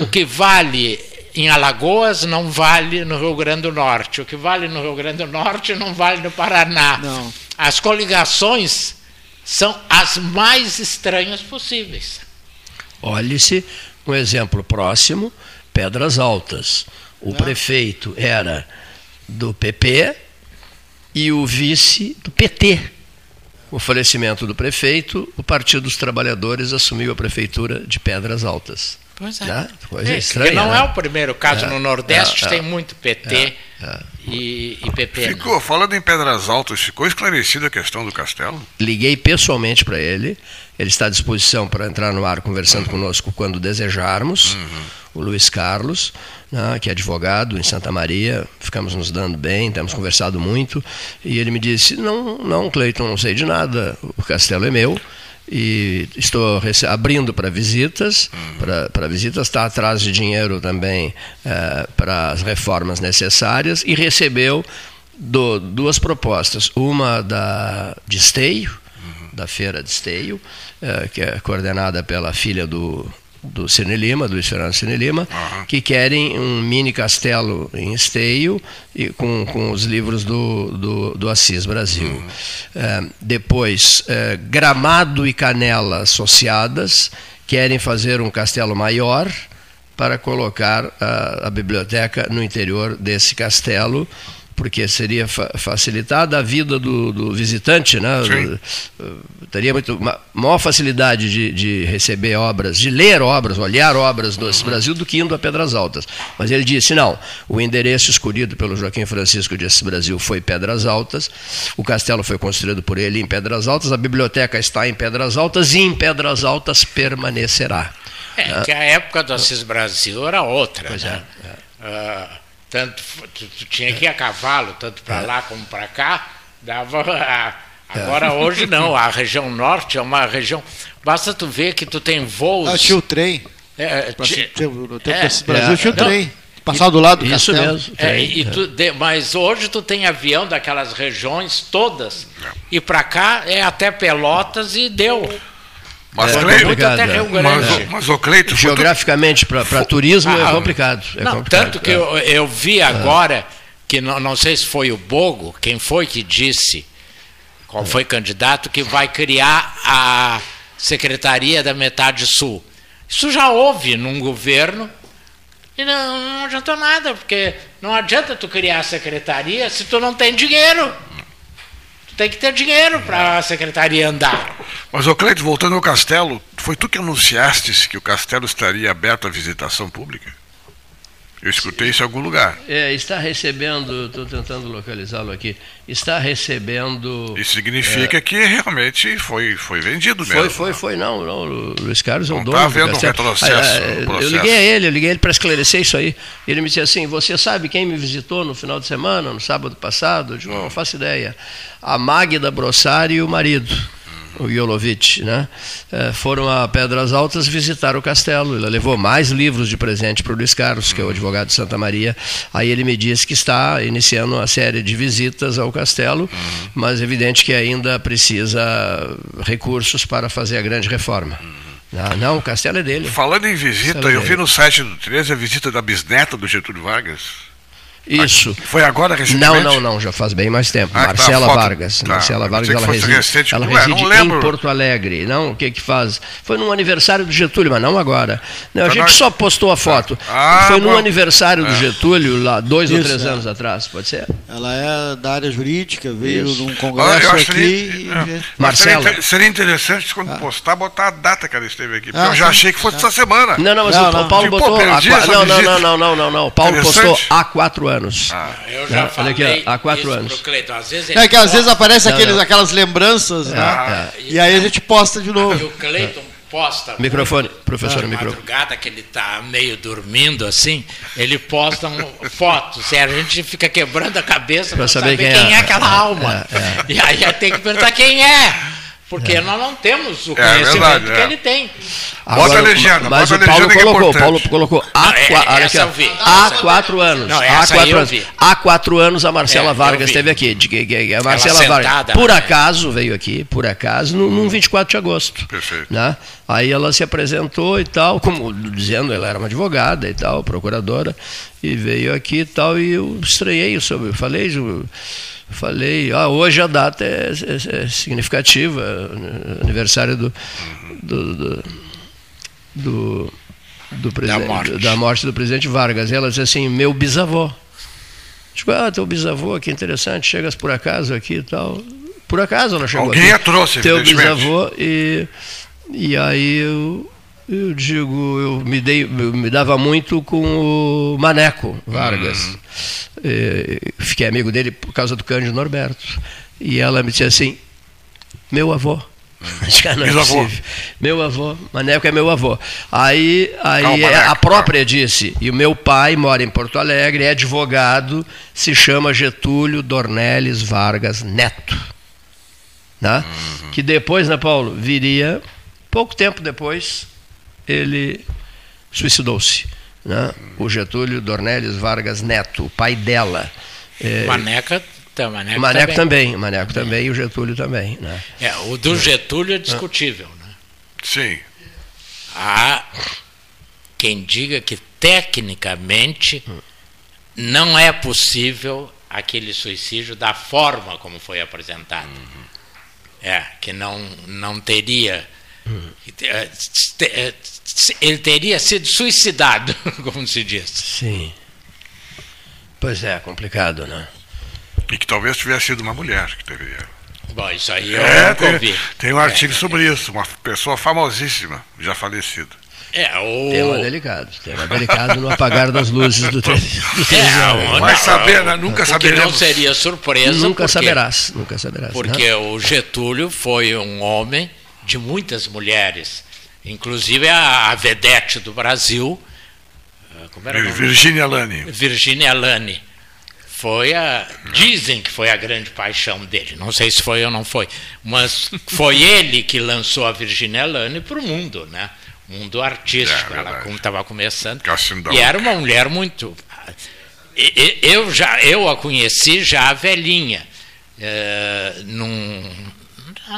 Speaker 4: o que vale em Alagoas não vale no Rio Grande do Norte. O que vale no Rio Grande do Norte não vale no Paraná.
Speaker 3: Não.
Speaker 4: As coligações são as mais estranhas possíveis.
Speaker 1: Olhe-se um exemplo próximo: Pedras Altas. O prefeito era do PP e o vice do PT. O falecimento do prefeito, o Partido dos Trabalhadores assumiu a prefeitura de Pedras Altas.
Speaker 4: Pois é. Né? Coisa é, estranha. Não né? é o primeiro caso. É, no Nordeste é, tem muito PT é, é. E, e.
Speaker 2: Ficou, falando em Pedras Altas, ficou esclarecida a questão do castelo?
Speaker 1: Liguei pessoalmente para ele. Ele está à disposição para entrar no ar conversando uhum. conosco quando desejarmos. Uhum. O Luiz Carlos, né, que é advogado em Santa Maria, ficamos nos dando bem, temos conversado muito. E ele me disse: Não, não, Cleiton, não sei de nada, o castelo é meu e estou abrindo para visitas, para visitas, está atrás de dinheiro também é, para as reformas necessárias. E recebeu do, duas propostas, uma da de Esteio, da feira de Esteio, é, que é coordenada pela filha do do Cine Lima, do Luiz Fernando Cine Lima, uhum. que querem um mini castelo em esteio e com, com os livros do, do, do Assis Brasil. Uhum. É, depois, é, Gramado e Canela associadas querem fazer um castelo maior para colocar a, a biblioteca no interior desse castelo porque seria fa facilitada a vida do, do visitante, né? Teria muito maior facilidade de, de, receber obras, de ler obras, olhar obras do uhum. Brasil do que indo a Pedras Altas. Mas ele disse: não, o endereço escolhido pelo Joaquim Francisco de Assis Brasil foi Pedras Altas, o castelo foi construído por ele em Pedras Altas, a biblioteca está em Pedras Altas e em Pedras Altas permanecerá.
Speaker 4: É, ah. que a época do Assis Brasil era outra. Pois né? é. é. Uh, tanto tu, tu tinha que ir a cavalo, tanto para é. lá como para cá, dava. A, agora é. hoje não, a região norte é uma região. Basta tu ver que tu tem voos.
Speaker 3: Ah, tinha o trem. É, tinha, no tempo é, Brasil tinha o trem. Passar do lado do
Speaker 1: Isso castelo. mesmo.
Speaker 4: É, e tu, de, mas hoje tu tem avião daquelas regiões todas. E para cá é até Pelotas e deu.
Speaker 2: Mas, é, complicado, é. mas, mas o Cleito,
Speaker 1: geograficamente para turismo é ah, é complicado. É
Speaker 4: não,
Speaker 1: complicado,
Speaker 4: tanto que eu, eu vi agora que não, não sei se foi o Bogo, quem foi que disse, qual foi candidato que vai criar a secretaria da metade sul. Isso já houve num governo e não, não adiantou nada, porque não adianta tu criar a secretaria se tu não tem dinheiro tem que ter dinheiro para a secretaria andar.
Speaker 2: Mas, ô Cleide, voltando ao castelo, foi tu que anunciaste que o castelo estaria aberto à visitação pública? Eu escutei isso em algum lugar.
Speaker 1: É, está recebendo, estou tentando localizá-lo aqui, está recebendo.
Speaker 2: Isso significa é, que realmente foi, foi vendido mesmo.
Speaker 1: Foi, foi, foi, não, não o Luiz Carlos é o dono.
Speaker 2: Está havendo um retrocesso.
Speaker 1: Ah, é, eu liguei a ele, eu liguei a ele para esclarecer isso aí. Ele me disse assim: Você sabe quem me visitou no final de semana, no sábado passado? Eu disse, não, não faço ideia. A Magda Brossari e o marido o Jolovich, né? É, foram a Pedras Altas visitar o castelo. Ele levou mais livros de presente para o Luiz Carlos, que é o advogado de Santa Maria. Aí ele me disse que está iniciando uma série de visitas ao castelo, mas é evidente que ainda precisa recursos para fazer a grande reforma. Não, ah, não, o castelo é dele.
Speaker 2: Falando em visita, é eu vi no site do 13 a visita da bisneta do Getúlio Vargas.
Speaker 1: Isso.
Speaker 2: Foi agora recentemente?
Speaker 1: Não, não, não, já faz bem mais tempo. Ah, Marcela tá, Vargas. Tá, Marcela Vargas, ela reside, recente, ela reside em Porto Alegre. Não, o que que faz? Foi no aniversário do Getúlio, mas não agora. Não, a tá gente nós... só postou a foto. Ah, Foi no bom. aniversário do é. Getúlio, lá, dois Isso, ou três é. anos atrás, pode ser?
Speaker 3: Ela é da área jurídica, veio Isso. num congresso ah, aqui. Seria,
Speaker 2: é. Marcela. Seria, interessante quando ah. postar, botar a data que ela esteve aqui. Porque ah, eu já achei que fosse essa semana.
Speaker 1: Não, não, mas não, o, não. Paulo tipo, botou. Pô, não, não, não, não, não, não, não. O Paulo postou há quatro anos. Ah.
Speaker 4: Eu já falei aqui,
Speaker 1: há quatro anos.
Speaker 3: Cleiton. Às vezes é que às vezes aparece aqueles, aquelas lembranças, né? É. E aí a gente posta de novo.
Speaker 4: E o Cleiton posta.
Speaker 1: Microfone, professor, ah, microfone.
Speaker 4: madrugada que ele está meio dormindo assim, ele posta um, fotos. E a gente fica quebrando a cabeça para saber, saber, quem, quem é. é, aquela alma. É, é. E aí tem que perguntar quem é porque é. nós não temos o é conhecimento verdade, que é. ele tem.
Speaker 2: Agora, bota a legenda,
Speaker 1: mas
Speaker 2: bota
Speaker 1: o Paulo colocou, Paulo colocou há, não, há quatro anos. Não, há quatro anos. Há quatro anos a Marcela Vargas esteve aqui. A Marcela Vargas, por acaso, veio aqui, por acaso, no, no 24 de agosto.
Speaker 2: Perfeito.
Speaker 1: Né? Aí ela se apresentou e tal, como dizendo, ela era uma advogada e tal, procuradora, e veio aqui e tal, e eu estranhei sobre, falei. Eu, falei, ah, hoje a data é, é, é significativa, aniversário do, do, do, do, do da, morte. da morte do presidente Vargas. E ela disse assim, meu bisavô. Digo, ah, teu bisavô, que interessante, chegas por acaso aqui e tal. Por acaso ela chegou
Speaker 2: Alguém
Speaker 1: aqui.
Speaker 2: a trouxe,
Speaker 1: Teu bisavô, e, e aí eu, eu digo, eu me, dei, eu me dava muito com o Maneco Vargas. Uhum. É, fiquei amigo dele por causa do Cândido Norberto. E ela me disse assim: meu avô. Que não é avô. Meu avô, Maneco é meu avô. Aí, aí Calma, a própria disse, e o meu pai mora em Porto Alegre, é advogado, se chama Getúlio Dornelles Vargas Neto. Né? Uhum. Que depois, né, Paulo, viria, pouco tempo depois, ele suicidou-se. Né? O Getúlio Dornelles Vargas Neto, o pai dela.
Speaker 4: É, Maneca então,
Speaker 1: Maneco, Maneco também. também. Maneco também e o Getúlio também. Né?
Speaker 4: É, o do Getúlio é discutível. Né?
Speaker 2: Sim.
Speaker 4: Há quem diga que tecnicamente não é possível aquele suicídio da forma como foi apresentado. Uhum. É, que não, não teria é, é, ele teria sido suicidado, como se diz.
Speaker 1: Sim. Pois é, complicado, né?
Speaker 2: E que talvez tivesse sido uma mulher que teria.
Speaker 4: Bom, isso aí eu é,
Speaker 2: tem, ouvi. tem um artigo é, sobre é. isso, uma pessoa famosíssima, já falecida.
Speaker 1: É, o... Tema delicado, tema delicado no apagar das luzes do, do É,
Speaker 2: Vai saber, né? nunca saberemos.
Speaker 4: não seria surpresa.
Speaker 1: Nunca porque, saberás, nunca saberás.
Speaker 4: Porque né? o Getúlio foi um homem de muitas mulheres, inclusive a, a vedete do Brasil.
Speaker 2: Ah, como era Virginia Lani.
Speaker 4: Virginia Lani. Foi a. Dizem que foi a grande paixão dele. Não sei se foi ou não foi. Mas foi ele que lançou a Virginia Lani para o mundo, né? Mundo artístico. É, ela estava começando. E era uma mulher muito. Eu já eu a conheci já velhinha. Uh, num,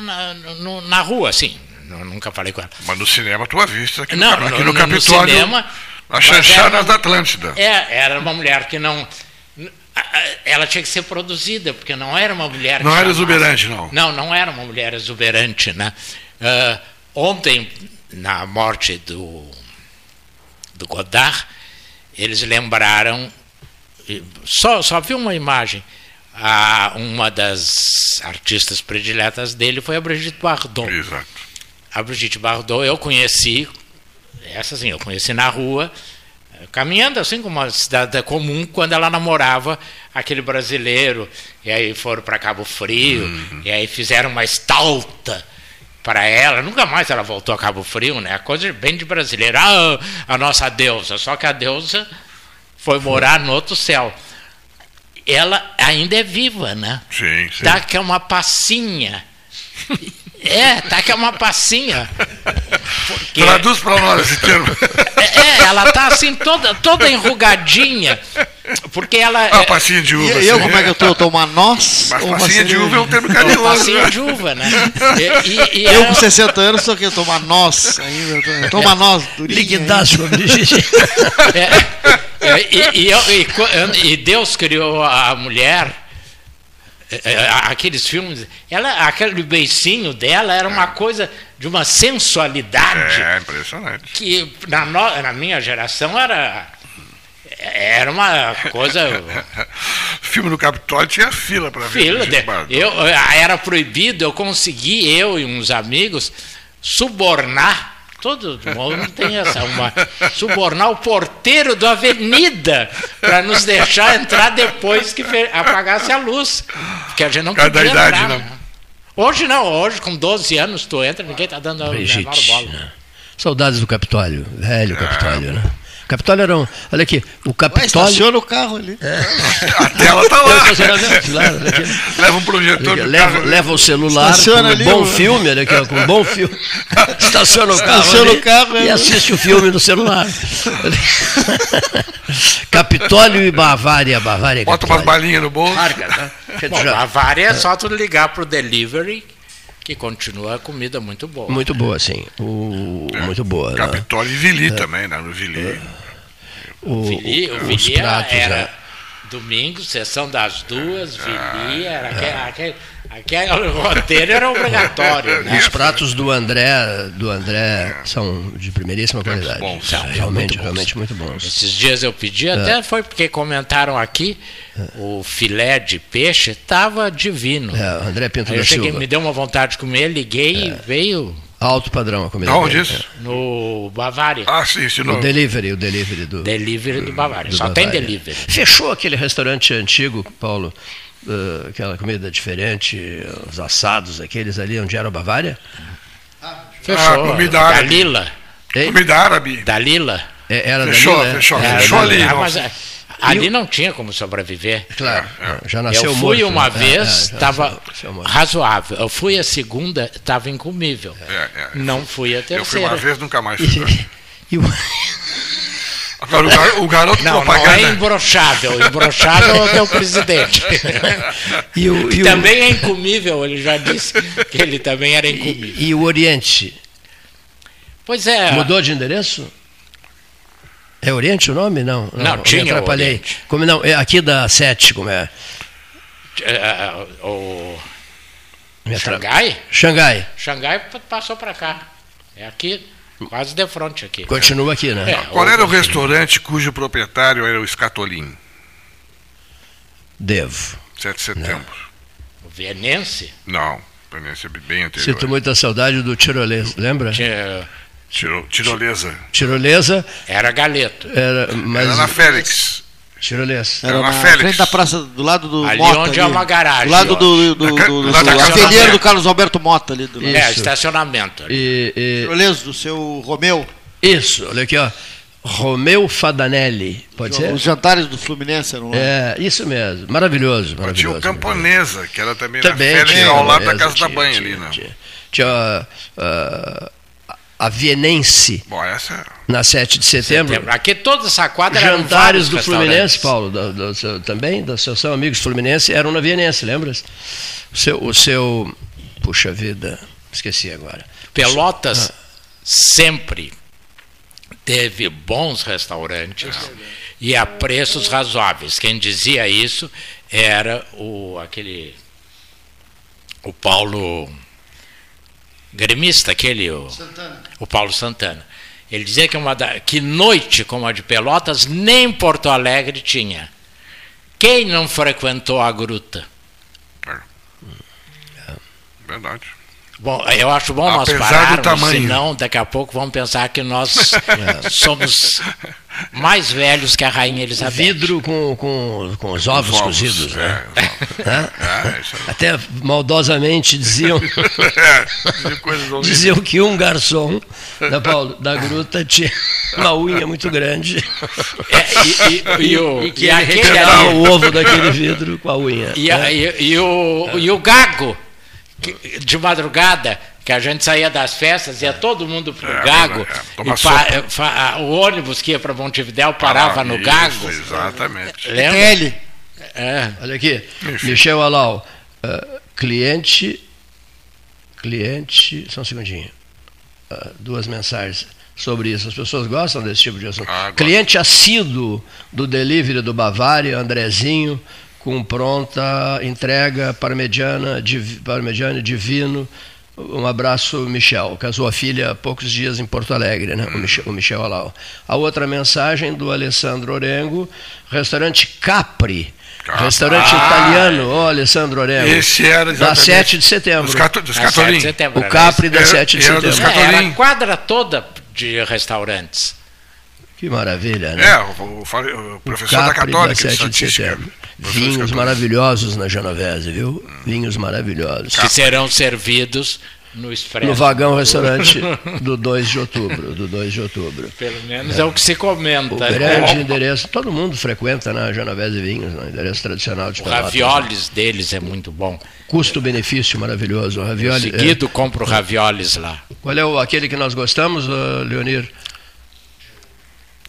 Speaker 4: na, no, na rua, assim. nunca falei com ela.
Speaker 2: Mas no cinema tu a viste aqui não, no, aqui no, no Capitólio. No cinema, a chanchadas da Atlântida.
Speaker 4: É, era uma mulher que não. Ela tinha que ser produzida, porque não era uma mulher.
Speaker 2: Não era exuberante, não.
Speaker 4: Não, não era uma mulher exuberante. Né? Uh, ontem, na morte do, do Godard, eles lembraram. Só, só vi uma imagem a, uma das artistas prediletas dele foi a Brigitte Bardot.
Speaker 2: Exato.
Speaker 4: A Brigitte Bardot eu conheci, essa assim, eu conheci na rua, caminhando assim como uma cidade comum, quando ela namorava aquele brasileiro, e aí foram para Cabo Frio, uhum. e aí fizeram uma estalta para ela, nunca mais ela voltou a Cabo Frio, né? A coisa bem de brasileira, ah, a nossa deusa, só que a deusa foi morar no outro céu ela ainda é viva, né?
Speaker 2: Sim, sim.
Speaker 4: Tá que é uma passinha. É, tá que é uma passinha.
Speaker 2: Porque... Traduz para nós esse termo.
Speaker 4: É, é, ela tá assim toda, toda enrugadinha. Porque ela.
Speaker 2: Ah, é... passinha de uva.
Speaker 3: E eu, como é que eu tô? Eu tô uma noz?
Speaker 2: Mas passinha de uva é um termo carinhoso.
Speaker 4: Passinha né? de uva, né?
Speaker 3: E, e, e eu com 60 anos sou que eu tô uma noz ainda. Tô uma noz.
Speaker 1: Liquidaço,
Speaker 4: é, é, e, e, e, Deus criou a mulher, é, é, aqueles filmes, ela, aquele beicinho dela era uma coisa de uma sensualidade.
Speaker 2: É, impressionante.
Speaker 4: Que na, na minha geração era era uma coisa.
Speaker 2: filme no Capitólio tinha fila para ver.
Speaker 4: Fila, de, eu, era proibido, eu consegui, eu e uns amigos, subornar. Todo mundo tem essa, uma, subornar o porteiro da avenida para nos deixar entrar depois que apagasse a luz. Porque a gente não
Speaker 2: Cada
Speaker 4: podia
Speaker 2: idade,
Speaker 4: entrar.
Speaker 2: não.
Speaker 4: Né? Hoje não, hoje com 12 anos tu entra, ninguém está dando a bola.
Speaker 1: Saudades do Capitólio, velho Capitólio, né? Capitólio era um. Olha aqui, o Capitólio.
Speaker 3: estaciona o carro ali. É.
Speaker 2: A tela está lá.
Speaker 1: lá
Speaker 2: leva um projetor. Aqui,
Speaker 1: leva, leva o celular, estaciona com um bom o... filme, olha aqui, com um bom filme. Estaciona o carro. Estaciona ali, o carro e é. assiste o filme no celular. Capitólio e Bavária. Bavária
Speaker 2: Bota umas balinhas no bolso. Marca,
Speaker 4: tá? Bom, Bavária é só tu ligar pro delivery que continua a comida muito boa.
Speaker 1: Muito boa, sim. O, é, muito boa.
Speaker 2: Capitólio né? e Vili é. também, né? No Vili. É.
Speaker 4: O, Vili, o Vili pratos, era é. domingo, sessão das duas, Vili, era aquele, aquele Aquele roteiro era obrigatório. Né?
Speaker 1: Os pratos do André, do André são de primeiríssima qualidade. Bons, são, realmente, muito realmente muito bons.
Speaker 4: Esses dias eu pedi, é. até foi porque comentaram aqui, é. o filé de peixe estava divino.
Speaker 1: É, o André Pinto
Speaker 4: Aí
Speaker 1: da
Speaker 4: eu cheguei,
Speaker 1: Silva.
Speaker 4: me deu uma vontade de comer, liguei é. e veio.
Speaker 1: Alto padrão a comida.
Speaker 2: Onde isso?
Speaker 4: No Bavária.
Speaker 2: Ah, sim, sim.
Speaker 1: No... O delivery, o delivery do.
Speaker 4: Delivery do Bavária. Do Só Bavária. tem delivery.
Speaker 1: Fechou aquele restaurante antigo, Paulo, uh, aquela comida diferente, os assados, aqueles ali onde era a Bavária?
Speaker 2: Ah, fechou. Ah, comida árabe.
Speaker 4: Dalila.
Speaker 2: Ei? Comida árabe.
Speaker 4: Dalila.
Speaker 1: É, era
Speaker 2: fechou,
Speaker 1: Dalila,
Speaker 2: fechou, é? fechou ali. Ah, mas,
Speaker 4: ali não tinha como sobreviver.
Speaker 1: Claro, é, já nasceu
Speaker 4: Eu fui morto, uma né? vez, estava é, razoável. Eu fui a segunda, estava incomível. Não fui a terceira. Eu fui
Speaker 2: uma vez, nunca mais fui. E, e, Agora, o, garoto
Speaker 4: não, propaganda... Não, é imbrochável. Imbrochável é o teu presidente. e o, e também o... é incomível, ele já disse que ele também era incomível.
Speaker 1: E, e, o Oriente?
Speaker 4: Pois é.
Speaker 1: Mudou de endereço? É Oriente o nome? Não,
Speaker 4: não, não tinha. Me
Speaker 1: atrapalhei. Como, não, é aqui da Sete, como é?
Speaker 4: é, é o... Xangai?
Speaker 1: Xangai.
Speaker 4: Xangai passou para cá. É aqui. Quase de frente aqui.
Speaker 1: Continua aqui, né? É,
Speaker 2: Qual era o restaurante cujo proprietário era o Escatolim?
Speaker 1: Devo.
Speaker 2: 7 de setembro.
Speaker 4: Não. O Venense?
Speaker 2: Não, Venense é bem anterior.
Speaker 1: Sinto muita saudade do Tirolesa, lembra?
Speaker 2: Tinha... Tiro, tirolesa.
Speaker 1: Tirolesa.
Speaker 4: Era Galeto.
Speaker 1: Era, mas...
Speaker 2: era na Félix.
Speaker 1: Tirolesa.
Speaker 3: Era, na Félix. frente da praça, do lado do
Speaker 4: ali
Speaker 3: Mota.
Speaker 4: onde é ali. é uma garagem.
Speaker 3: Do lado do, do, do, do, do, do ateliê do Carlos Alberto Mota ali. Do lado.
Speaker 4: É, estacionamento. Ali.
Speaker 1: E, e...
Speaker 3: Tirolesa, do seu Romeu.
Speaker 1: Isso, olha aqui, ó. Romeu Fadanelli, pode ser?
Speaker 3: Os jantares do Fluminense eram lá.
Speaker 1: É, isso mesmo. Maravilhoso, maravilhoso.
Speaker 2: Tinha o Camponesa, que era também,
Speaker 1: também
Speaker 2: na
Speaker 1: Félix,
Speaker 2: ao lado da Casa tinha, da Banha
Speaker 1: tinha,
Speaker 2: ali, né?
Speaker 1: Tinha, tinha uh, a Vienense
Speaker 2: Bom, essa...
Speaker 1: Na 7 de setembro. setembro.
Speaker 4: Aqui toda essa quadra
Speaker 1: Jantares do Fluminense, Paulo, do, do, do, também, da Associação Amigos Fluminense, eram na Vienense, lembras? O seu, o seu. Puxa vida, esqueci agora.
Speaker 4: Pelotas ah. sempre teve bons restaurantes ah. e a preços razoáveis. Quem dizia isso era o aquele o Paulo gremista, aquele, o, o Paulo Santana. Ele dizia que, uma da, que noite como a de Pelotas nem Porto Alegre tinha. Quem não frequentou a gruta?
Speaker 2: É. Verdade.
Speaker 4: Bom, eu acho bom Apesar nós pararmos, senão daqui a pouco vão pensar que nós somos mais velhos que a Rainha Elizabeth.
Speaker 1: Vidro com, com, com os ovos, ovos cozidos, né? É, é, Até maldosamente diziam, é, diziam que um garçom da, Paulo, da gruta tinha uma unha muito grande.
Speaker 4: É, e, e, e, o,
Speaker 1: e que e aquele ali, o ovo daquele vidro com a unha.
Speaker 4: E, a, e, o, e o gago de madrugada, que a gente saía das festas, ia todo mundo para o é, Gago, é, e pa, o ônibus que ia para Montevidéu parava ah, no isso, Gago.
Speaker 2: Exatamente.
Speaker 4: Lembra?
Speaker 3: Ele.
Speaker 1: É. Olha aqui, Enfim. Michel Alau, uh, cliente, cliente, só um segundinho, uh, duas mensagens. sobre isso. As pessoas gostam desse tipo de assunto. Ah, Cliente assíduo do delivery do Bavária, Andrezinho, com pronta entrega parmegiana, div, parmegiana divino. Um abraço, Michel. Casou a filha há poucos dias em Porto Alegre, né? o Michel, o Michel Alau. A outra mensagem do Alessandro Orengo, restaurante Capri. Restaurante ah, italiano, ó, oh, Alessandro Orengo.
Speaker 2: Esse era
Speaker 1: Da 7 de setembro. Dos,
Speaker 2: cato, dos Catolin.
Speaker 1: O Capri da 7 de setembro.
Speaker 4: Era a quadra toda de restaurantes.
Speaker 1: Que maravilha, né?
Speaker 2: É, o, o, o professor o da Católica, da 7 de setembro.
Speaker 1: Vinhos maravilhosos na Genovese, viu? Vinhos maravilhosos.
Speaker 4: Que serão servidos no Expresso.
Speaker 1: No vagão restaurante do 2 de outubro, do 2 de outubro.
Speaker 4: Pelo menos é, é o que se comenta. O
Speaker 1: né? grande endereço, todo mundo frequenta na né, Genovese Vinhos, no né? endereço tradicional de
Speaker 4: O ravioles deles é muito bom.
Speaker 1: Custo-benefício maravilhoso. O ravioli,
Speaker 4: seguido é... compro ravioles lá.
Speaker 1: Qual é o, aquele que nós gostamos, Leonir?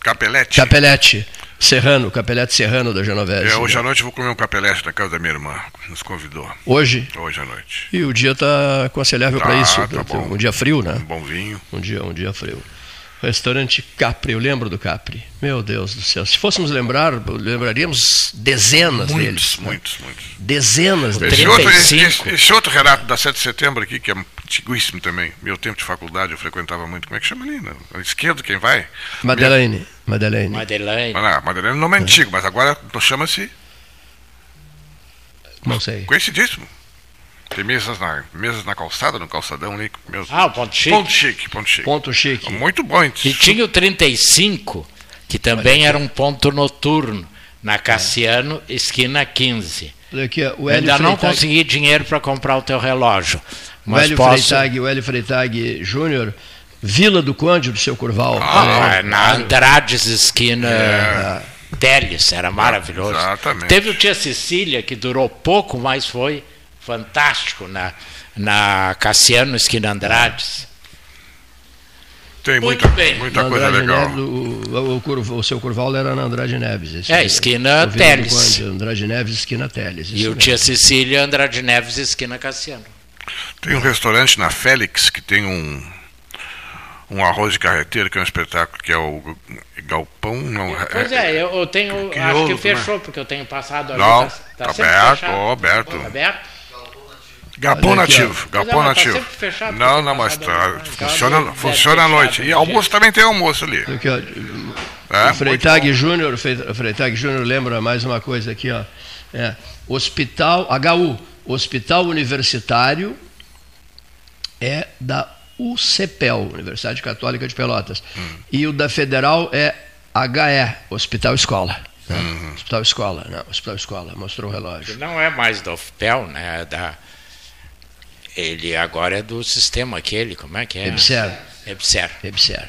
Speaker 2: Capelete.
Speaker 1: Capelete. Serrano, capelete serrano da Genovese.
Speaker 2: É, hoje à noite eu vou comer um capelete na casa da minha irmã, nos convidou.
Speaker 1: Hoje?
Speaker 2: Hoje à noite.
Speaker 1: E o dia está aconselhável tá, para isso. Tá bom. Um dia frio, né?
Speaker 2: Um bom vinho.
Speaker 1: Um dia, um dia frio. Restaurante Capri, eu lembro do Capri. Meu Deus do céu. Se fôssemos lembrar, lembraríamos dezenas
Speaker 2: muitos,
Speaker 1: deles.
Speaker 2: Né? Muitos, muitos.
Speaker 1: Dezenas.
Speaker 2: Esse outro, esse, esse outro relato da 7 de setembro aqui, que é antiguíssimo também. Meu tempo de faculdade eu frequentava muito. Como é que chama ali? Na esquerda, quem vai?
Speaker 1: Madeleine. Minha... Madeleine.
Speaker 4: Madeleine.
Speaker 2: Ah, Madeleine é nome é. antigo, mas agora chama-se.
Speaker 1: Não sei.
Speaker 2: Conhecidíssimo. Tem mesas na, mesas na calçada, no calçadão ali. Meus...
Speaker 4: Ah, o Ponto Chique.
Speaker 2: Ponto Chique, Ponto Chique.
Speaker 1: Ponto Chique.
Speaker 2: Muito bom. Hein?
Speaker 4: E tinha o 35, que também era um ponto noturno, na Cassiano, esquina 15.
Speaker 1: Aqui, o
Speaker 4: Ainda não consegui dinheiro para comprar o teu relógio. Mas o
Speaker 1: Hélio
Speaker 4: posso...
Speaker 1: Freitag, o Hélio Freitag Júnior, Vila do Conde, do seu Curval.
Speaker 4: Ah, é, na Andrades, esquina é. Teles, era maravilhoso.
Speaker 2: Exatamente.
Speaker 4: Teve o Tia Cecília, que durou pouco, mas foi fantástico na, na Cassiano, esquina Andrades.
Speaker 2: Tem muita, muita coisa legal.
Speaker 1: Neves, o, o, o, seu curval era na Andrade Neves.
Speaker 4: É, esquina Teles.
Speaker 1: Andrade Neves, esquina Teles.
Speaker 4: E o Tia Cecília, Andrade Neves, esquina Cassiano.
Speaker 2: Tem um restaurante na Félix que tem um, um arroz de carreteiro, que é um espetáculo, que é o Galpão. Não,
Speaker 4: pois é, é eu, tenho. Que acho que fechou, porque eu tenho passado ali.
Speaker 2: Não, tá, tá, tá aberto, aberto. Tá aberto. Galpão nativo, galpão tá nativo. Tá não, não, mas tá, funciona, funciona à noite. E almoço também tem almoço ali.
Speaker 1: Aqui, ó, é, o Freitag Júnior, Freitag Júnior lembra mais uma coisa aqui, ó. É, Hospital HU, Hospital Universitário é da UCPEL, Universidade Católica de Pelotas. Hum. E o da Federal é HE, Hospital Escola. Né? Uhum. Hospital Escola, não, Hospital Escola, mostrou o relógio.
Speaker 4: Não é mais da UFPEL, né? É da ele agora é do sistema aquele, como é que é?
Speaker 1: EBSER.
Speaker 4: EBSER.
Speaker 1: EBSER.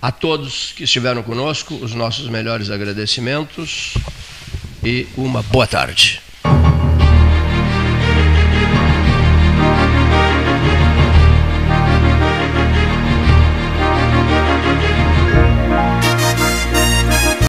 Speaker 1: A todos que estiveram conosco, os nossos melhores agradecimentos e uma boa tarde.